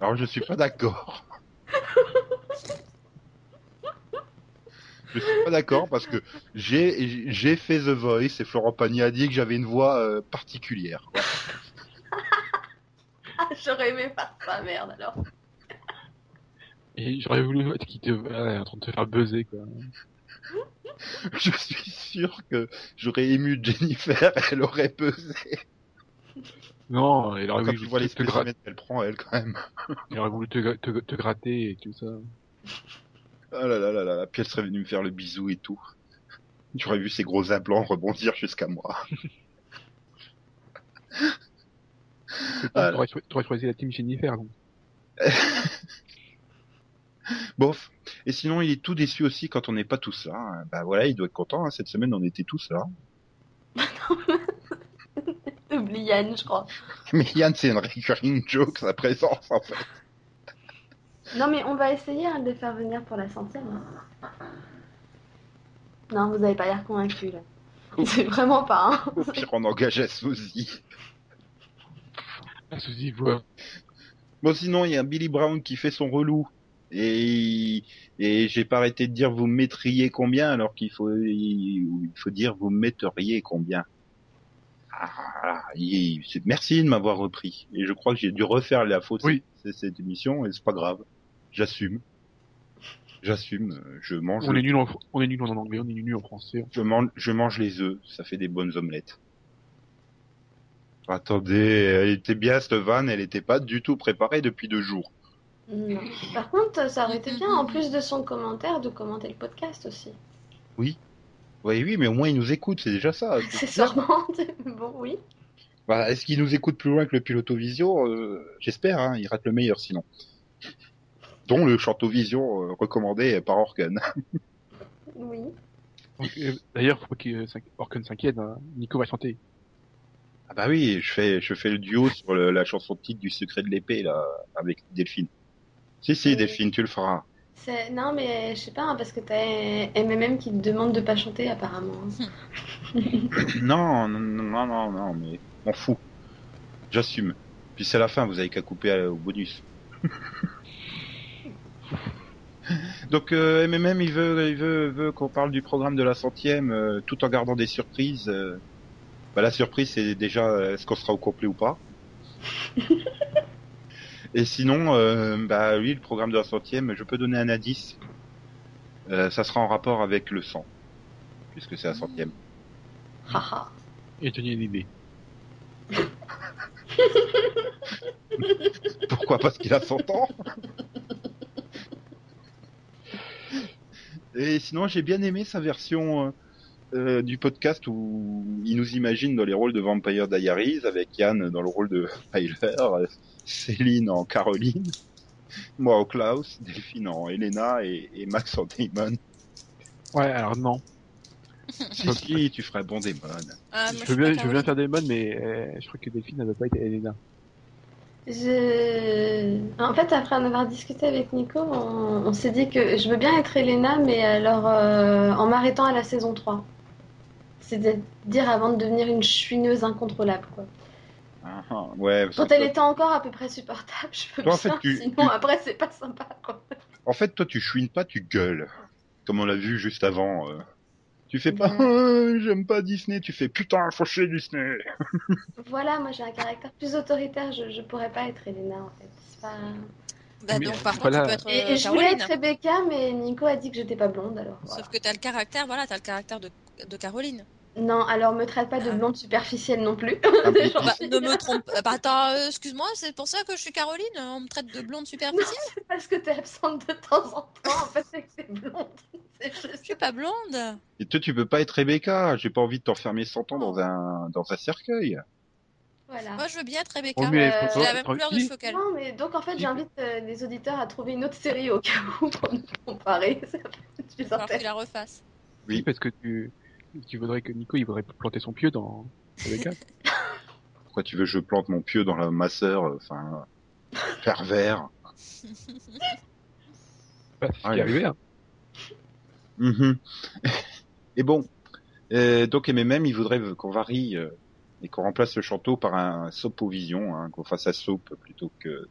Alors je suis pas d'accord. Je suis pas d'accord parce que j'ai fait The Voice et Florent Pagny a dit que j'avais une voix euh, particulière. J'aurais aimé faire ça, merde alors. Et j'aurais voulu être qui te, ouais, en train de te faire buzzer, quoi. Je suis sûr que j'aurais ému Jennifer, elle aurait pesé. Non, il aurait Quand voulu tu vois les te, te, gra- spécimens qu'elle prend, elle, quand même. il aurait voulu te, gra- te, te gratter et tout ça. Ah là là là là, là, puis elle serait venue me faire le bisou et tout. Tu aurais vu ses gros implants rebondir jusqu'à moi. Ah, T'aurais choi- t'aurais choisi la team Jennifer, donc. Bof. Et sinon, il est tout déçu aussi quand on n'est pas tous là. hein. Bah voilà, il doit être content. hein. Cette semaine, on était tous là. Oublie Yann, je crois. Mais Yann, c'est une recurring joke, sa présence, en fait. Non, mais on va essayer hein, de les faire venir pour la centième. hein. Non, vous avez pas l'air convaincu là. C'est vraiment pas. Hein. Au pire, on engage à Suzy. Bon, sinon, il y a Billy Brown qui fait son relou. Et, et j'ai pas arrêté de dire vous me mettriez combien alors qu'il faut, il faut dire vous me metteriez combien. Ah. Il- merci de m'avoir repris. Et je crois que j'ai dû refaire la faute Oui. cette, cette émission et c'est pas grave. J'assume. J'assume. Je mange. On est nul en, on est nul en anglais, on est nul en français. Je mange, je mange les œufs, ça fait des bonnes omelettes. Attendez, elle était bien cette vanne, elle était pas du tout préparée depuis deux jours. Non. Par contre, ça aurait été bien, en plus de son commentaire, de commenter le podcast aussi. Oui, oui, mais au moins il nous écoute, c'est déjà ça. C'est sûrement. Bon, oui. Bah, Est-ce qu'il nous écoute plus loin que le Pilotovisio euh, J'espère, hein, il rate le meilleur sinon. Dont le Chantovision euh, recommandé par Orken. Oui. Euh, D'ailleurs, faut pas que Orken s'inquiète, hein. Nico va chanter. Ah bah oui, je fais, je fais le duo sur le- la chanson de titre du Secret de l'épée là, avec Delphine. Si si, Oui. Delphine, tu le feras. C'est- Non, mais je sais pas, hein, parce que t'as MMM qui te demande de pas chanter apparemment. Non, non, non, non, non, mais m'en fous. J'assume. Puis c'est la fin, vous avez qu'à couper euh, au bonus. Donc euh, MMM, il veut, il veut, veut qu'on parle du programme de la centième, euh, tout en gardant des surprises. euh. Bah, la surprise, c'est déjà euh, est-ce qu'on sera au complet ou pas. Et sinon, euh, bah oui, le programme de la centième, je peux donner un indice. Euh, ça sera en rapport avec le sang, puisque c'est la centième. Haha. Et donner une idée. Pourquoi Parce qu'il a 100 ans Et sinon, j'ai bien aimé sa version euh, euh, du podcast où il nous imagine dans les rôles de Vampire Diaries avec Yann dans le rôle de Tyler, euh, Céline en Caroline, moi en Klaus, Delphine en Elena et, et Max en Damon. Ouais, alors non. Si, si, tu ferais bon Damon. Ah, Je veux bien, pas je veux bien Caroline. faire modes, mais euh, je crois que Delphine ne veut pas être Elena. Je... En fait, après en avoir discuté avec Nico, on, on s'est dit que je veux bien être Elena, mais alors euh, en m'arrêtant à la saison 3. C'est-à-dire avant de devenir une chouineuse incontrôlable. Quoi. Ah, ah, ouais. Quand elle toi- était encore à peu près supportable, je peux Toi, en bien, fait, tu- sinon tu- après c'est pas sympa. Quoi. En fait, toi, tu chouines pas, tu gueules. Comme on l'a vu juste avant. euh. Tu fais pas, Ouais. Ah, j'aime pas Disney, tu fais putain, faut chier Disney. Voilà, moi j'ai un caractère plus autoritaire, je, je pourrais pas être Elena en fait. C'est pas... Bah, donc, euh, par contre, voilà. tu peux être Et, euh, et je voulais être Rebecca, mais Nico a dit que j'étais pas blonde alors. voilà. Sauf que t'as le caractère, voilà, t'as le caractère de, de Caroline. Non, alors me traite pas de blonde superficielle non plus. Ah, Bah, suis- ne me trompe pas. Bah, attends, euh, excuse-moi, c'est pour ça que je suis Caroline. On me traite de blonde superficielle? Parce que t'es absente de temps en temps, en fait, c'est que t'es blonde. C'est Je suis pas blonde. Et toi, tu peux pas être Rebecca? J'ai pas envie de t'enfermer 100 ans dans un, dans un cercueil. Voilà. Moi, je veux bien être Rebecca. Euh, faut J'ai la même couleur de cheveux qu'elle. Non, mais donc en fait, j'invite euh, les auditeurs à trouver une autre série au cas où pour nous comparer. Ça peut être plus Il va falloir la refasse. Oui. Oui, parce que tu, tu voudrais que Nico, il voudrait planter son pieu dans. Pourquoi tu veux que je plante mon pieu dans la masseur Enfin, pervers? Bah, c'est ce qui Ouais. est arrivé, hein. Mhm. Et bon, euh, donc MMM, il voudrait qu'on varie euh, et qu'on remplace le chanteau par un sopovision, hein, qu'on fasse à soupe plutôt que.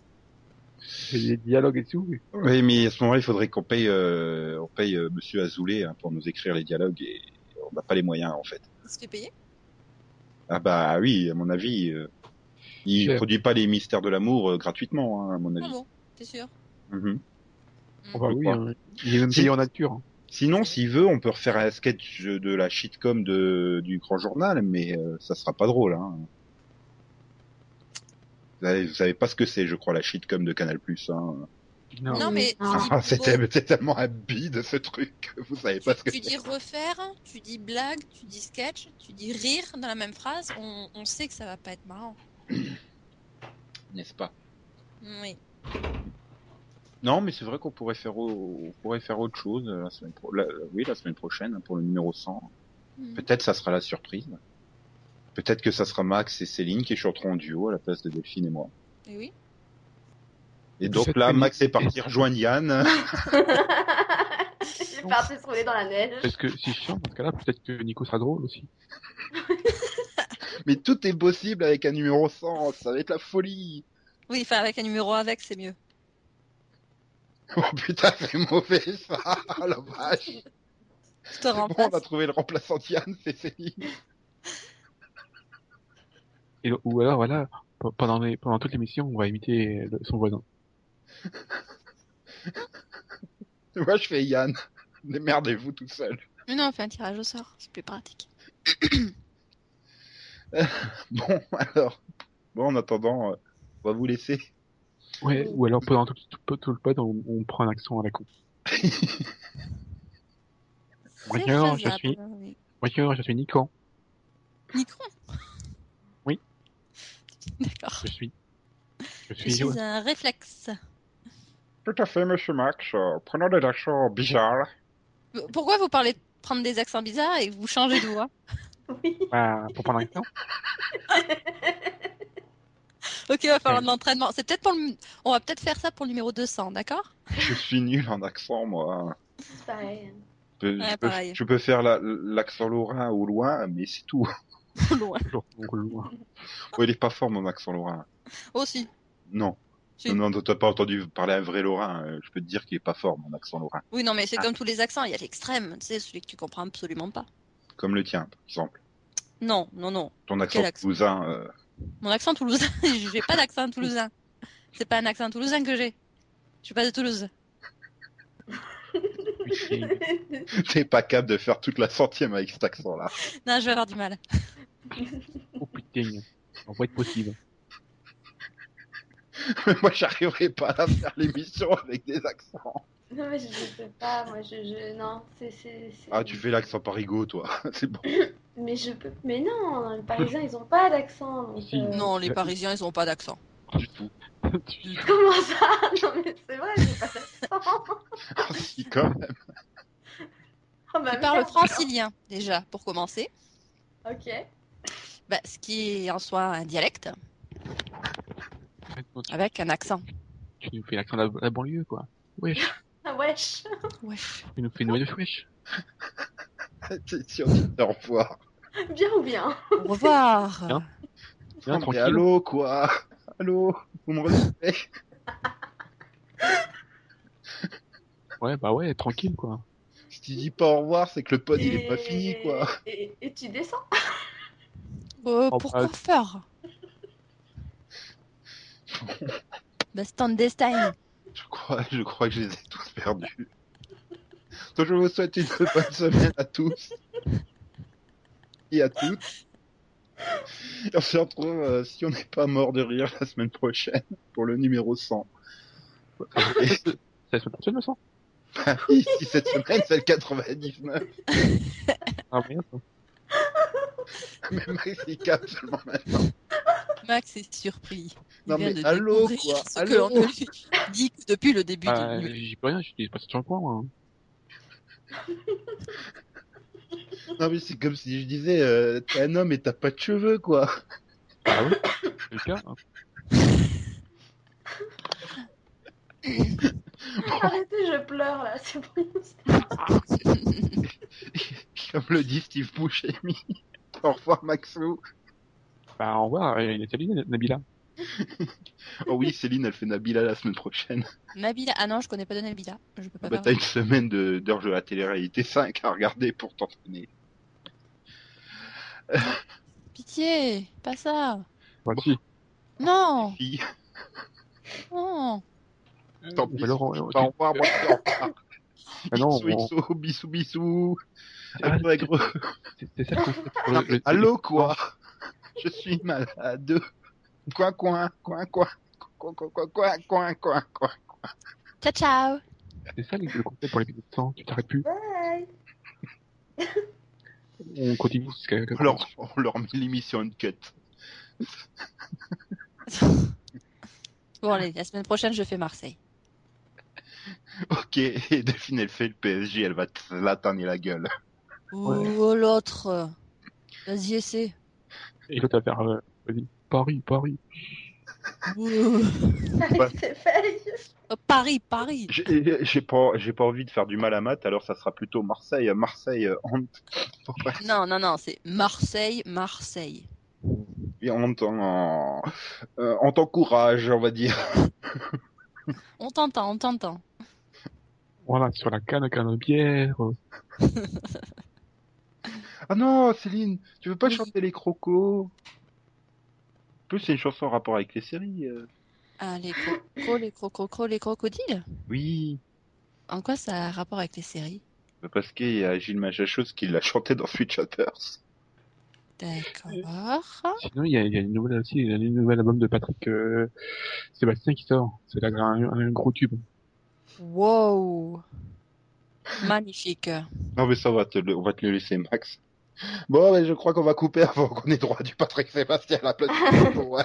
Des dialogues et tout. oui. Oui, mais à ce moment-là, il faudrait qu'on paye, euh, on paye euh, Monsieur Azoulay hein, pour nous écrire les dialogues et on n'a pas les moyens en fait. Il se fait payer? Ah bah oui, à mon avis, euh, il Cher. produit pas les mystères de l'amour euh, gratuitement, hein, à mon Ah avis. bon, t'es sûr? Oh, bah oui, crois. hein. il est même Si. payé en nature. hein. Sinon, s'il veut, on peut refaire un sketch de la shitcom de, du Grand Journal, mais euh, ça sera pas drôle. Hein. Vous, savez, vous savez pas ce que c'est, je crois, la shitcom de Canal+. Hein. Non. Non, mais Ah, Ah, c'était beau, c'est tellement un bide ce truc. Vous savez pas ce que tu dis refaire, tu dis blague, tu dis sketch, tu dis rire dans la même phrase. On, on sait que ça va pas être marrant. N'est-ce pas? Oui. Non, mais c'est vrai qu'on pourrait faire au- on pourrait faire autre chose euh, la semaine pro... la- oui, la semaine prochaine hein, pour le numéro 100. Mhm. Peut-être ça sera la surprise. Peut-être que ça sera Max et Céline qui chanteront en duo à la place de Delphine et moi. Et oui. Et donc Cette là, Max est parti rejoindre Yann. Il est parti se rouler dans la neige. Parce que si je chante, dans ce cas-là, peut-être que Nico sera drôle aussi. Mais tout est possible avec un numéro 100, ça va être la folie. Oui, enfin, avec un numéro avec, c'est mieux. Oh putain, c'est mauvais ça, oh, la vache. Je te bon, on remplace. a trouvé le remplaçant de Yann, c'est Céline. Et, ou alors, voilà, pe- pendant, les, pendant toute l'émission, on va imiter le- son voisin. Moi je fais Yann. Démerdez-vous tout seul. Mais non, on fait un tirage au sort, c'est plus pratique. Bon, alors. Bon, en attendant, euh, on va vous laisser. Ouais, ou alors pendant tout, tout, tout le pod, on, on prend un accent à la con. Bonjour, je suis, oui. bonjour, je suis Nico. Nico Oui. D'accord. Je suis, je Je suis, suis un réflexe. Tout à fait, monsieur Max. Euh, prenons des accents bizarres. Pourquoi vous parlez de prendre des accents bizarres et vous changez de voix? Oui. bah, pour prendre un accent. Ok, va falloir de l'entraînement. C'est peut-être pour le... On va peut-être faire ça pour le numéro 200, d'accord? Je suis nul en accent, moi. C'est pareil. Je peux, Ouais, je peux- pareil. je peux faire la- l'accent lorrain au loin, mais c'est tout. Loin. Toujours loin. Oh, il est pas fort, mon accent lorrain. Aussi. Non. Non, non, t'as pas entendu parler un vrai lorrain. euh, Je peux te dire qu'il est pas fort, mon accent lorrain. Oui, non, mais c'est Ah. comme tous les accents. Il y a l'extrême, tu sais, celui que tu comprends absolument pas. Comme le tien, par exemple. Non, non, non. Ton accent accent toulousain, euh, Mon accent toulousain, j'ai pas d'accent toulousain. C'est pas un accent toulousain que j'ai. Je suis pas de Toulouse. T'es pas capable de faire toute la centième avec cet accent-là. Non, je vais avoir du mal. Oh putain, ça va être possible. Moi, j'arriverai pas à faire l'émission avec des accents. Non, mais je, je sais pas, moi, je, je... Non, c'est... Ah, tu fais l'accent parigo, toi. C'est bon. Mais je peux... Mais non, les Parisiens, ils ont pas d'accent, euh, Non, les Parisiens, ils ont pas d'accent. Du tout. Comment ça? Non, mais c'est vrai, j'ai pas d'accent Ah, si, quand même. Oh, bah, parlent merde. francilien, déjà, pour commencer. Ok. Bah, ce qui est en soi un dialecte, Tu, avec un accent. tu nous fais l'accent de la, la banlieue, quoi. Wesh. Ah, wesh Wesh. Tu nous fais une nouvelle wesh. C'est sûr, au revoir. Bien ou bien? Au revoir. Bien. Bien, tranquille. allô, quoi? Allô? Vous me recevez Ouais, bah ouais, tranquille, quoi. Si tu dis pas au revoir, c'est que le pod, il est pas fini, quoi. Et, et tu descends? Euh, Oh, pourquoi bah- faire? Bah, Standestein. Je crois, je crois que je les ai tous perdus. Donc, je vous souhaite une bonne semaine à tous. Et à toutes. Et on se retrouve, euh, si on n'est pas mort de rire, la semaine prochaine, pour le numéro 100. Et, C'est la semaine prochaine, me semble. bah oui, si cette semaine, c'est le 99. Ah, merde. Il capte seulement maintenant. Max est surpris. Il Non, vient mais de allô, quoi, ce allô. ne lui dit que depuis le début Ah, de j'y peux rien, je suis passé sur le point, moi. Non, mais c'est comme si je disais, euh, t'es un homme et t'as pas de cheveux, quoi. Ah oui, c'est le cas. hein. Arrêtez, je pleure là, c'est bon. Comme le dit Steve Buscemi. Au revoir, Maxou. Bah, au revoir, et salut, Nabila. Oh oui, Céline, elle fait Nabila la semaine prochaine. Nabila. Ah non, je connais pas de Nabila. Je peux pas Bah, t'as une semaine de- d'heures de la télé-réalité 5 à regarder pour t'entraîner. Pitié, pas ça. Bah, si. Non, non. tant pis. alors, Au tu- revoir, moi. Ah non, Bisous, on- bisous, bisous, bisous. Ah, c'est c'est ça le concept Allô, quoi? Je suis malade. Coin, coin, coin, coin. Coin, coin, coin, coin, coin, coin, coin. Ciao, ciao. C'est ça le concept pour l'épisode 100, tu t'arrêtes plus. Bye On continue jusqu'à... On leur, on leur met l'émission une cut. Bon, allez, la semaine prochaine, je fais Marseille. Ok, et Delphine, elle fait le PSG, elle va te l'atteindre la gueule. Ou l'autre. Vas-y, essaie. Et faire... Euh, vas-y, Paris, Paris. Ouais. Oh, Paris, Paris. J'ai j'ai pas, j'ai pas envie de faire du mal à Matt, alors ça sera plutôt Marseille, Marseille, euh, honte. Non, non, non, c'est Marseille, Marseille. Et on t'en, euh, on t'encourage, on va dire. On t'entend, on t'entend. Voilà, sur la canne, canne de bière. Ah non, Céline, tu veux pas Oui. chanter les crocos? En plus, c'est une chanson en rapport avec les séries. euh. Ah, les crocos, les crococros, les crocodiles? Oui, En quoi ça a un rapport avec les séries? Parce qu'il y a Gilles Majachos qui l'a chanté dans Sweet Shotters. D'accord. Sinon, il y a, il y a une nouvelle aussi, il y a une nouvel album de Patrick euh, Sébastien qui sort. C'est un, un gros tube. Wow. Magnifique. Non mais ça va te le, on va te le laisser Max. Bon, mais je crois qu'on va couper avant qu'on ait droit du Patrick Sébastien à la place du ouais.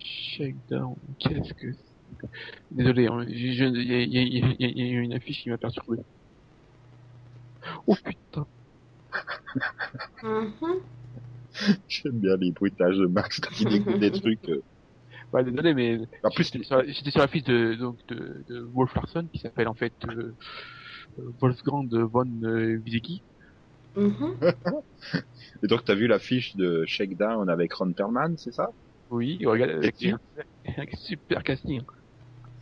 Shakedown, qu'est-ce que c'est? Désolé, hein, il y, y, a, y, y une affiche qui m'a perturbé. Oh putain. Mhm. J'aime bien les bruitages de Max quand il découvre des trucs. euh. Ouais, désolé, mais En plus, j'étais sur, la fiche de, donc, de, de Wolf Larson qui s'appelle en fait euh, euh, Wolfgang von euh, Wiesiggi. Mhm. et donc t'as vu l'affiche de Shakedown avec Ron Perlman, c'est ça? Oui, regarde, avec un super casting.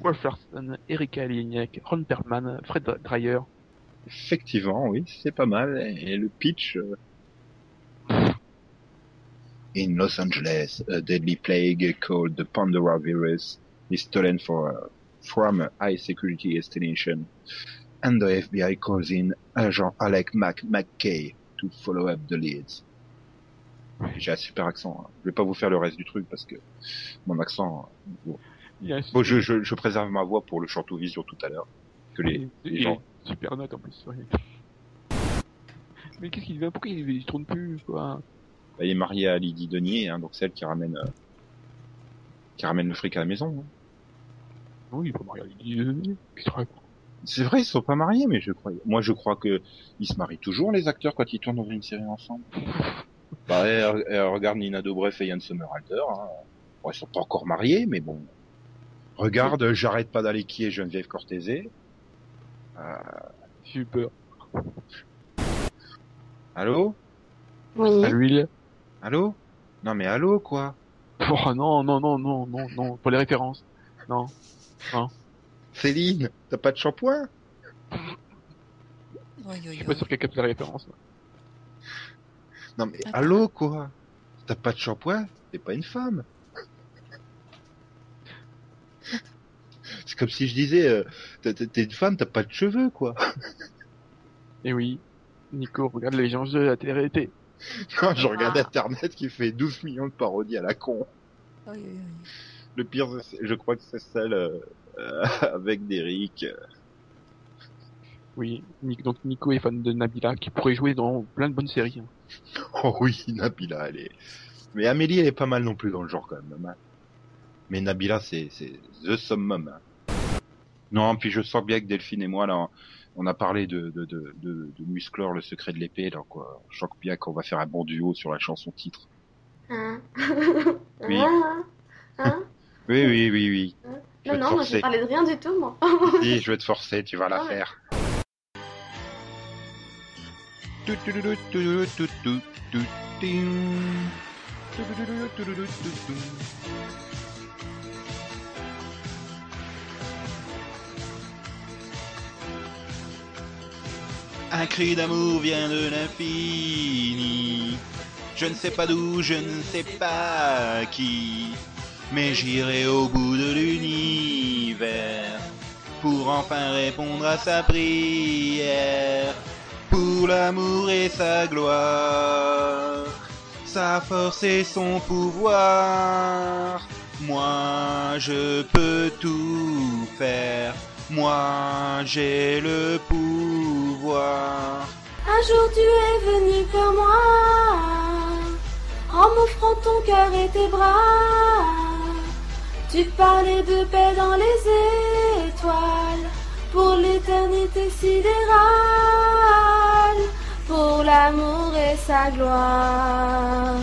Wolf Larson, Erika Lignac, Ron Perlman, Fred Dreyer. Effectivement, oui, c'est pas mal. Et le pitch. euh, In Los Angeles, a deadly plague called the Pandora virus is stolen for, from a high security destination, and the FBI calls in agent Alec Mac McKay to follow up the leads. J'ai un super accent. hein. Je vais pas vous faire le reste du truc parce que mon accent. bon. Il y a un Bon, je, je, je préserve ma voix pour le Chanteau Vision tout à l'heure. Que les, les gens. Super note en plus, ouais. Mais qu'est-ce qu'il devient Pourquoi il, il tourne plus, quoi? Bah, il est marié à Lydie Denier, hein, donc celle qui ramène, euh, qui ramène le fric à la maison. hein. Oui, il faut marier Lydie Qu'est-ce que C'est vrai, ils sont pas mariés, mais je crois. Moi, je crois que ils se marient toujours les acteurs quand ils tournent dans une série ensemble. Bah, regarde Nina Dobrev et Yann Sommerhalder. Hein. Bon, ils sont pas encore mariés, mais bon. Regarde, j'arrête pas d'aller qui est Geneviève Cortézé. J'ai eu peur. Allô, Oui. À l'huile allô? Non mais allô quoi? Oh non, non, non, non, non, non, pour les références. Non. Céline, t'as pas de shampoing? Oui, oui, Je suis pas sûr qu'elle capte la référence. Non mais Attends. allô quoi. T'as pas de shampoing? T'es pas une femme. C'est comme si je disais, euh, t'es- une femme, t'as pas de cheveux quoi. Et oui. Nico, regarde les gens de la télé-réalité. Non, je regarde Ah. Internet qui fait 12 millions de parodies à la con. Oui, oui, oui. Le pire, je crois que c'est celle euh, avec Derrick. Oui. Ni- Donc Nico est fan de Nabila, qui pourrait jouer dans plein de bonnes séries. hein. Oh oui, Nabila, elle est... Mais Amélie, elle est pas mal non plus dans le genre quand même. hein. Mais Nabila, c'est c'est the summum. hein. Non, puis je sens bien que Delphine et moi, là, on a parlé de, de, de, de, de Musclor, le secret de l'épée, quoi. Je sens bien qu'on va faire un bon duo sur la chanson titre. Hein Oui. Hein Hein Oui, oui, oui, oui. Je Non, non, moi j'ai forcer. parlé de rien du tout, moi. Si, je vais te forcer, tu vas la ouais. faire. Un cri d'amour vient de l'infini. Je ne sais pas d'où, je ne sais pas qui. Mais j'irai au bout de l'univers pour enfin répondre à sa prière. Pour l'amour et sa gloire, sa force et son pouvoir. Moi, je peux tout faire. Moi, j'ai le pouvoir. Un jour tu es venu pour moi, en m'offrant ton cœur et tes bras. Tu parlais de paix dans les étoiles, pour l'éternité sidérale, pour l'amour et sa gloire,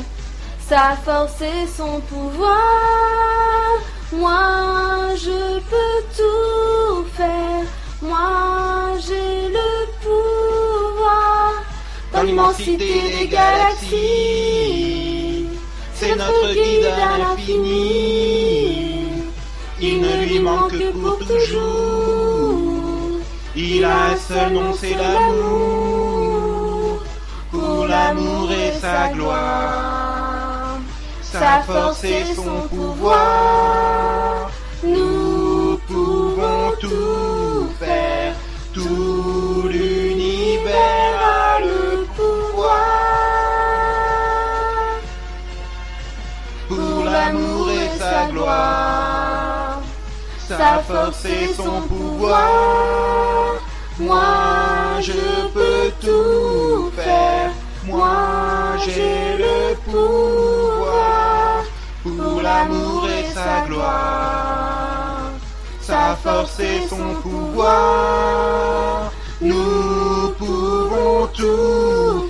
sa force et son pouvoir. Moi je peux tout faire, moi j'ai le pouvoir dans l'immensité des galaxies. C'est notre guide à l'infini. Il ne lui manque que pour toujours. Il a un seul nom, c'est l'amour. Pour l'amour et sa gloire, sa force et son pouvoir. Nous pouvons tout faire. Tout l'univers a le pouvoir. Pour l'amour et sa gloire, sa force et son pouvoir. Moi je peux tout faire, moi j'ai le pouvoir. Pour l'amour et sa gloire, sa force et son pouvoir. Nous pouvons tout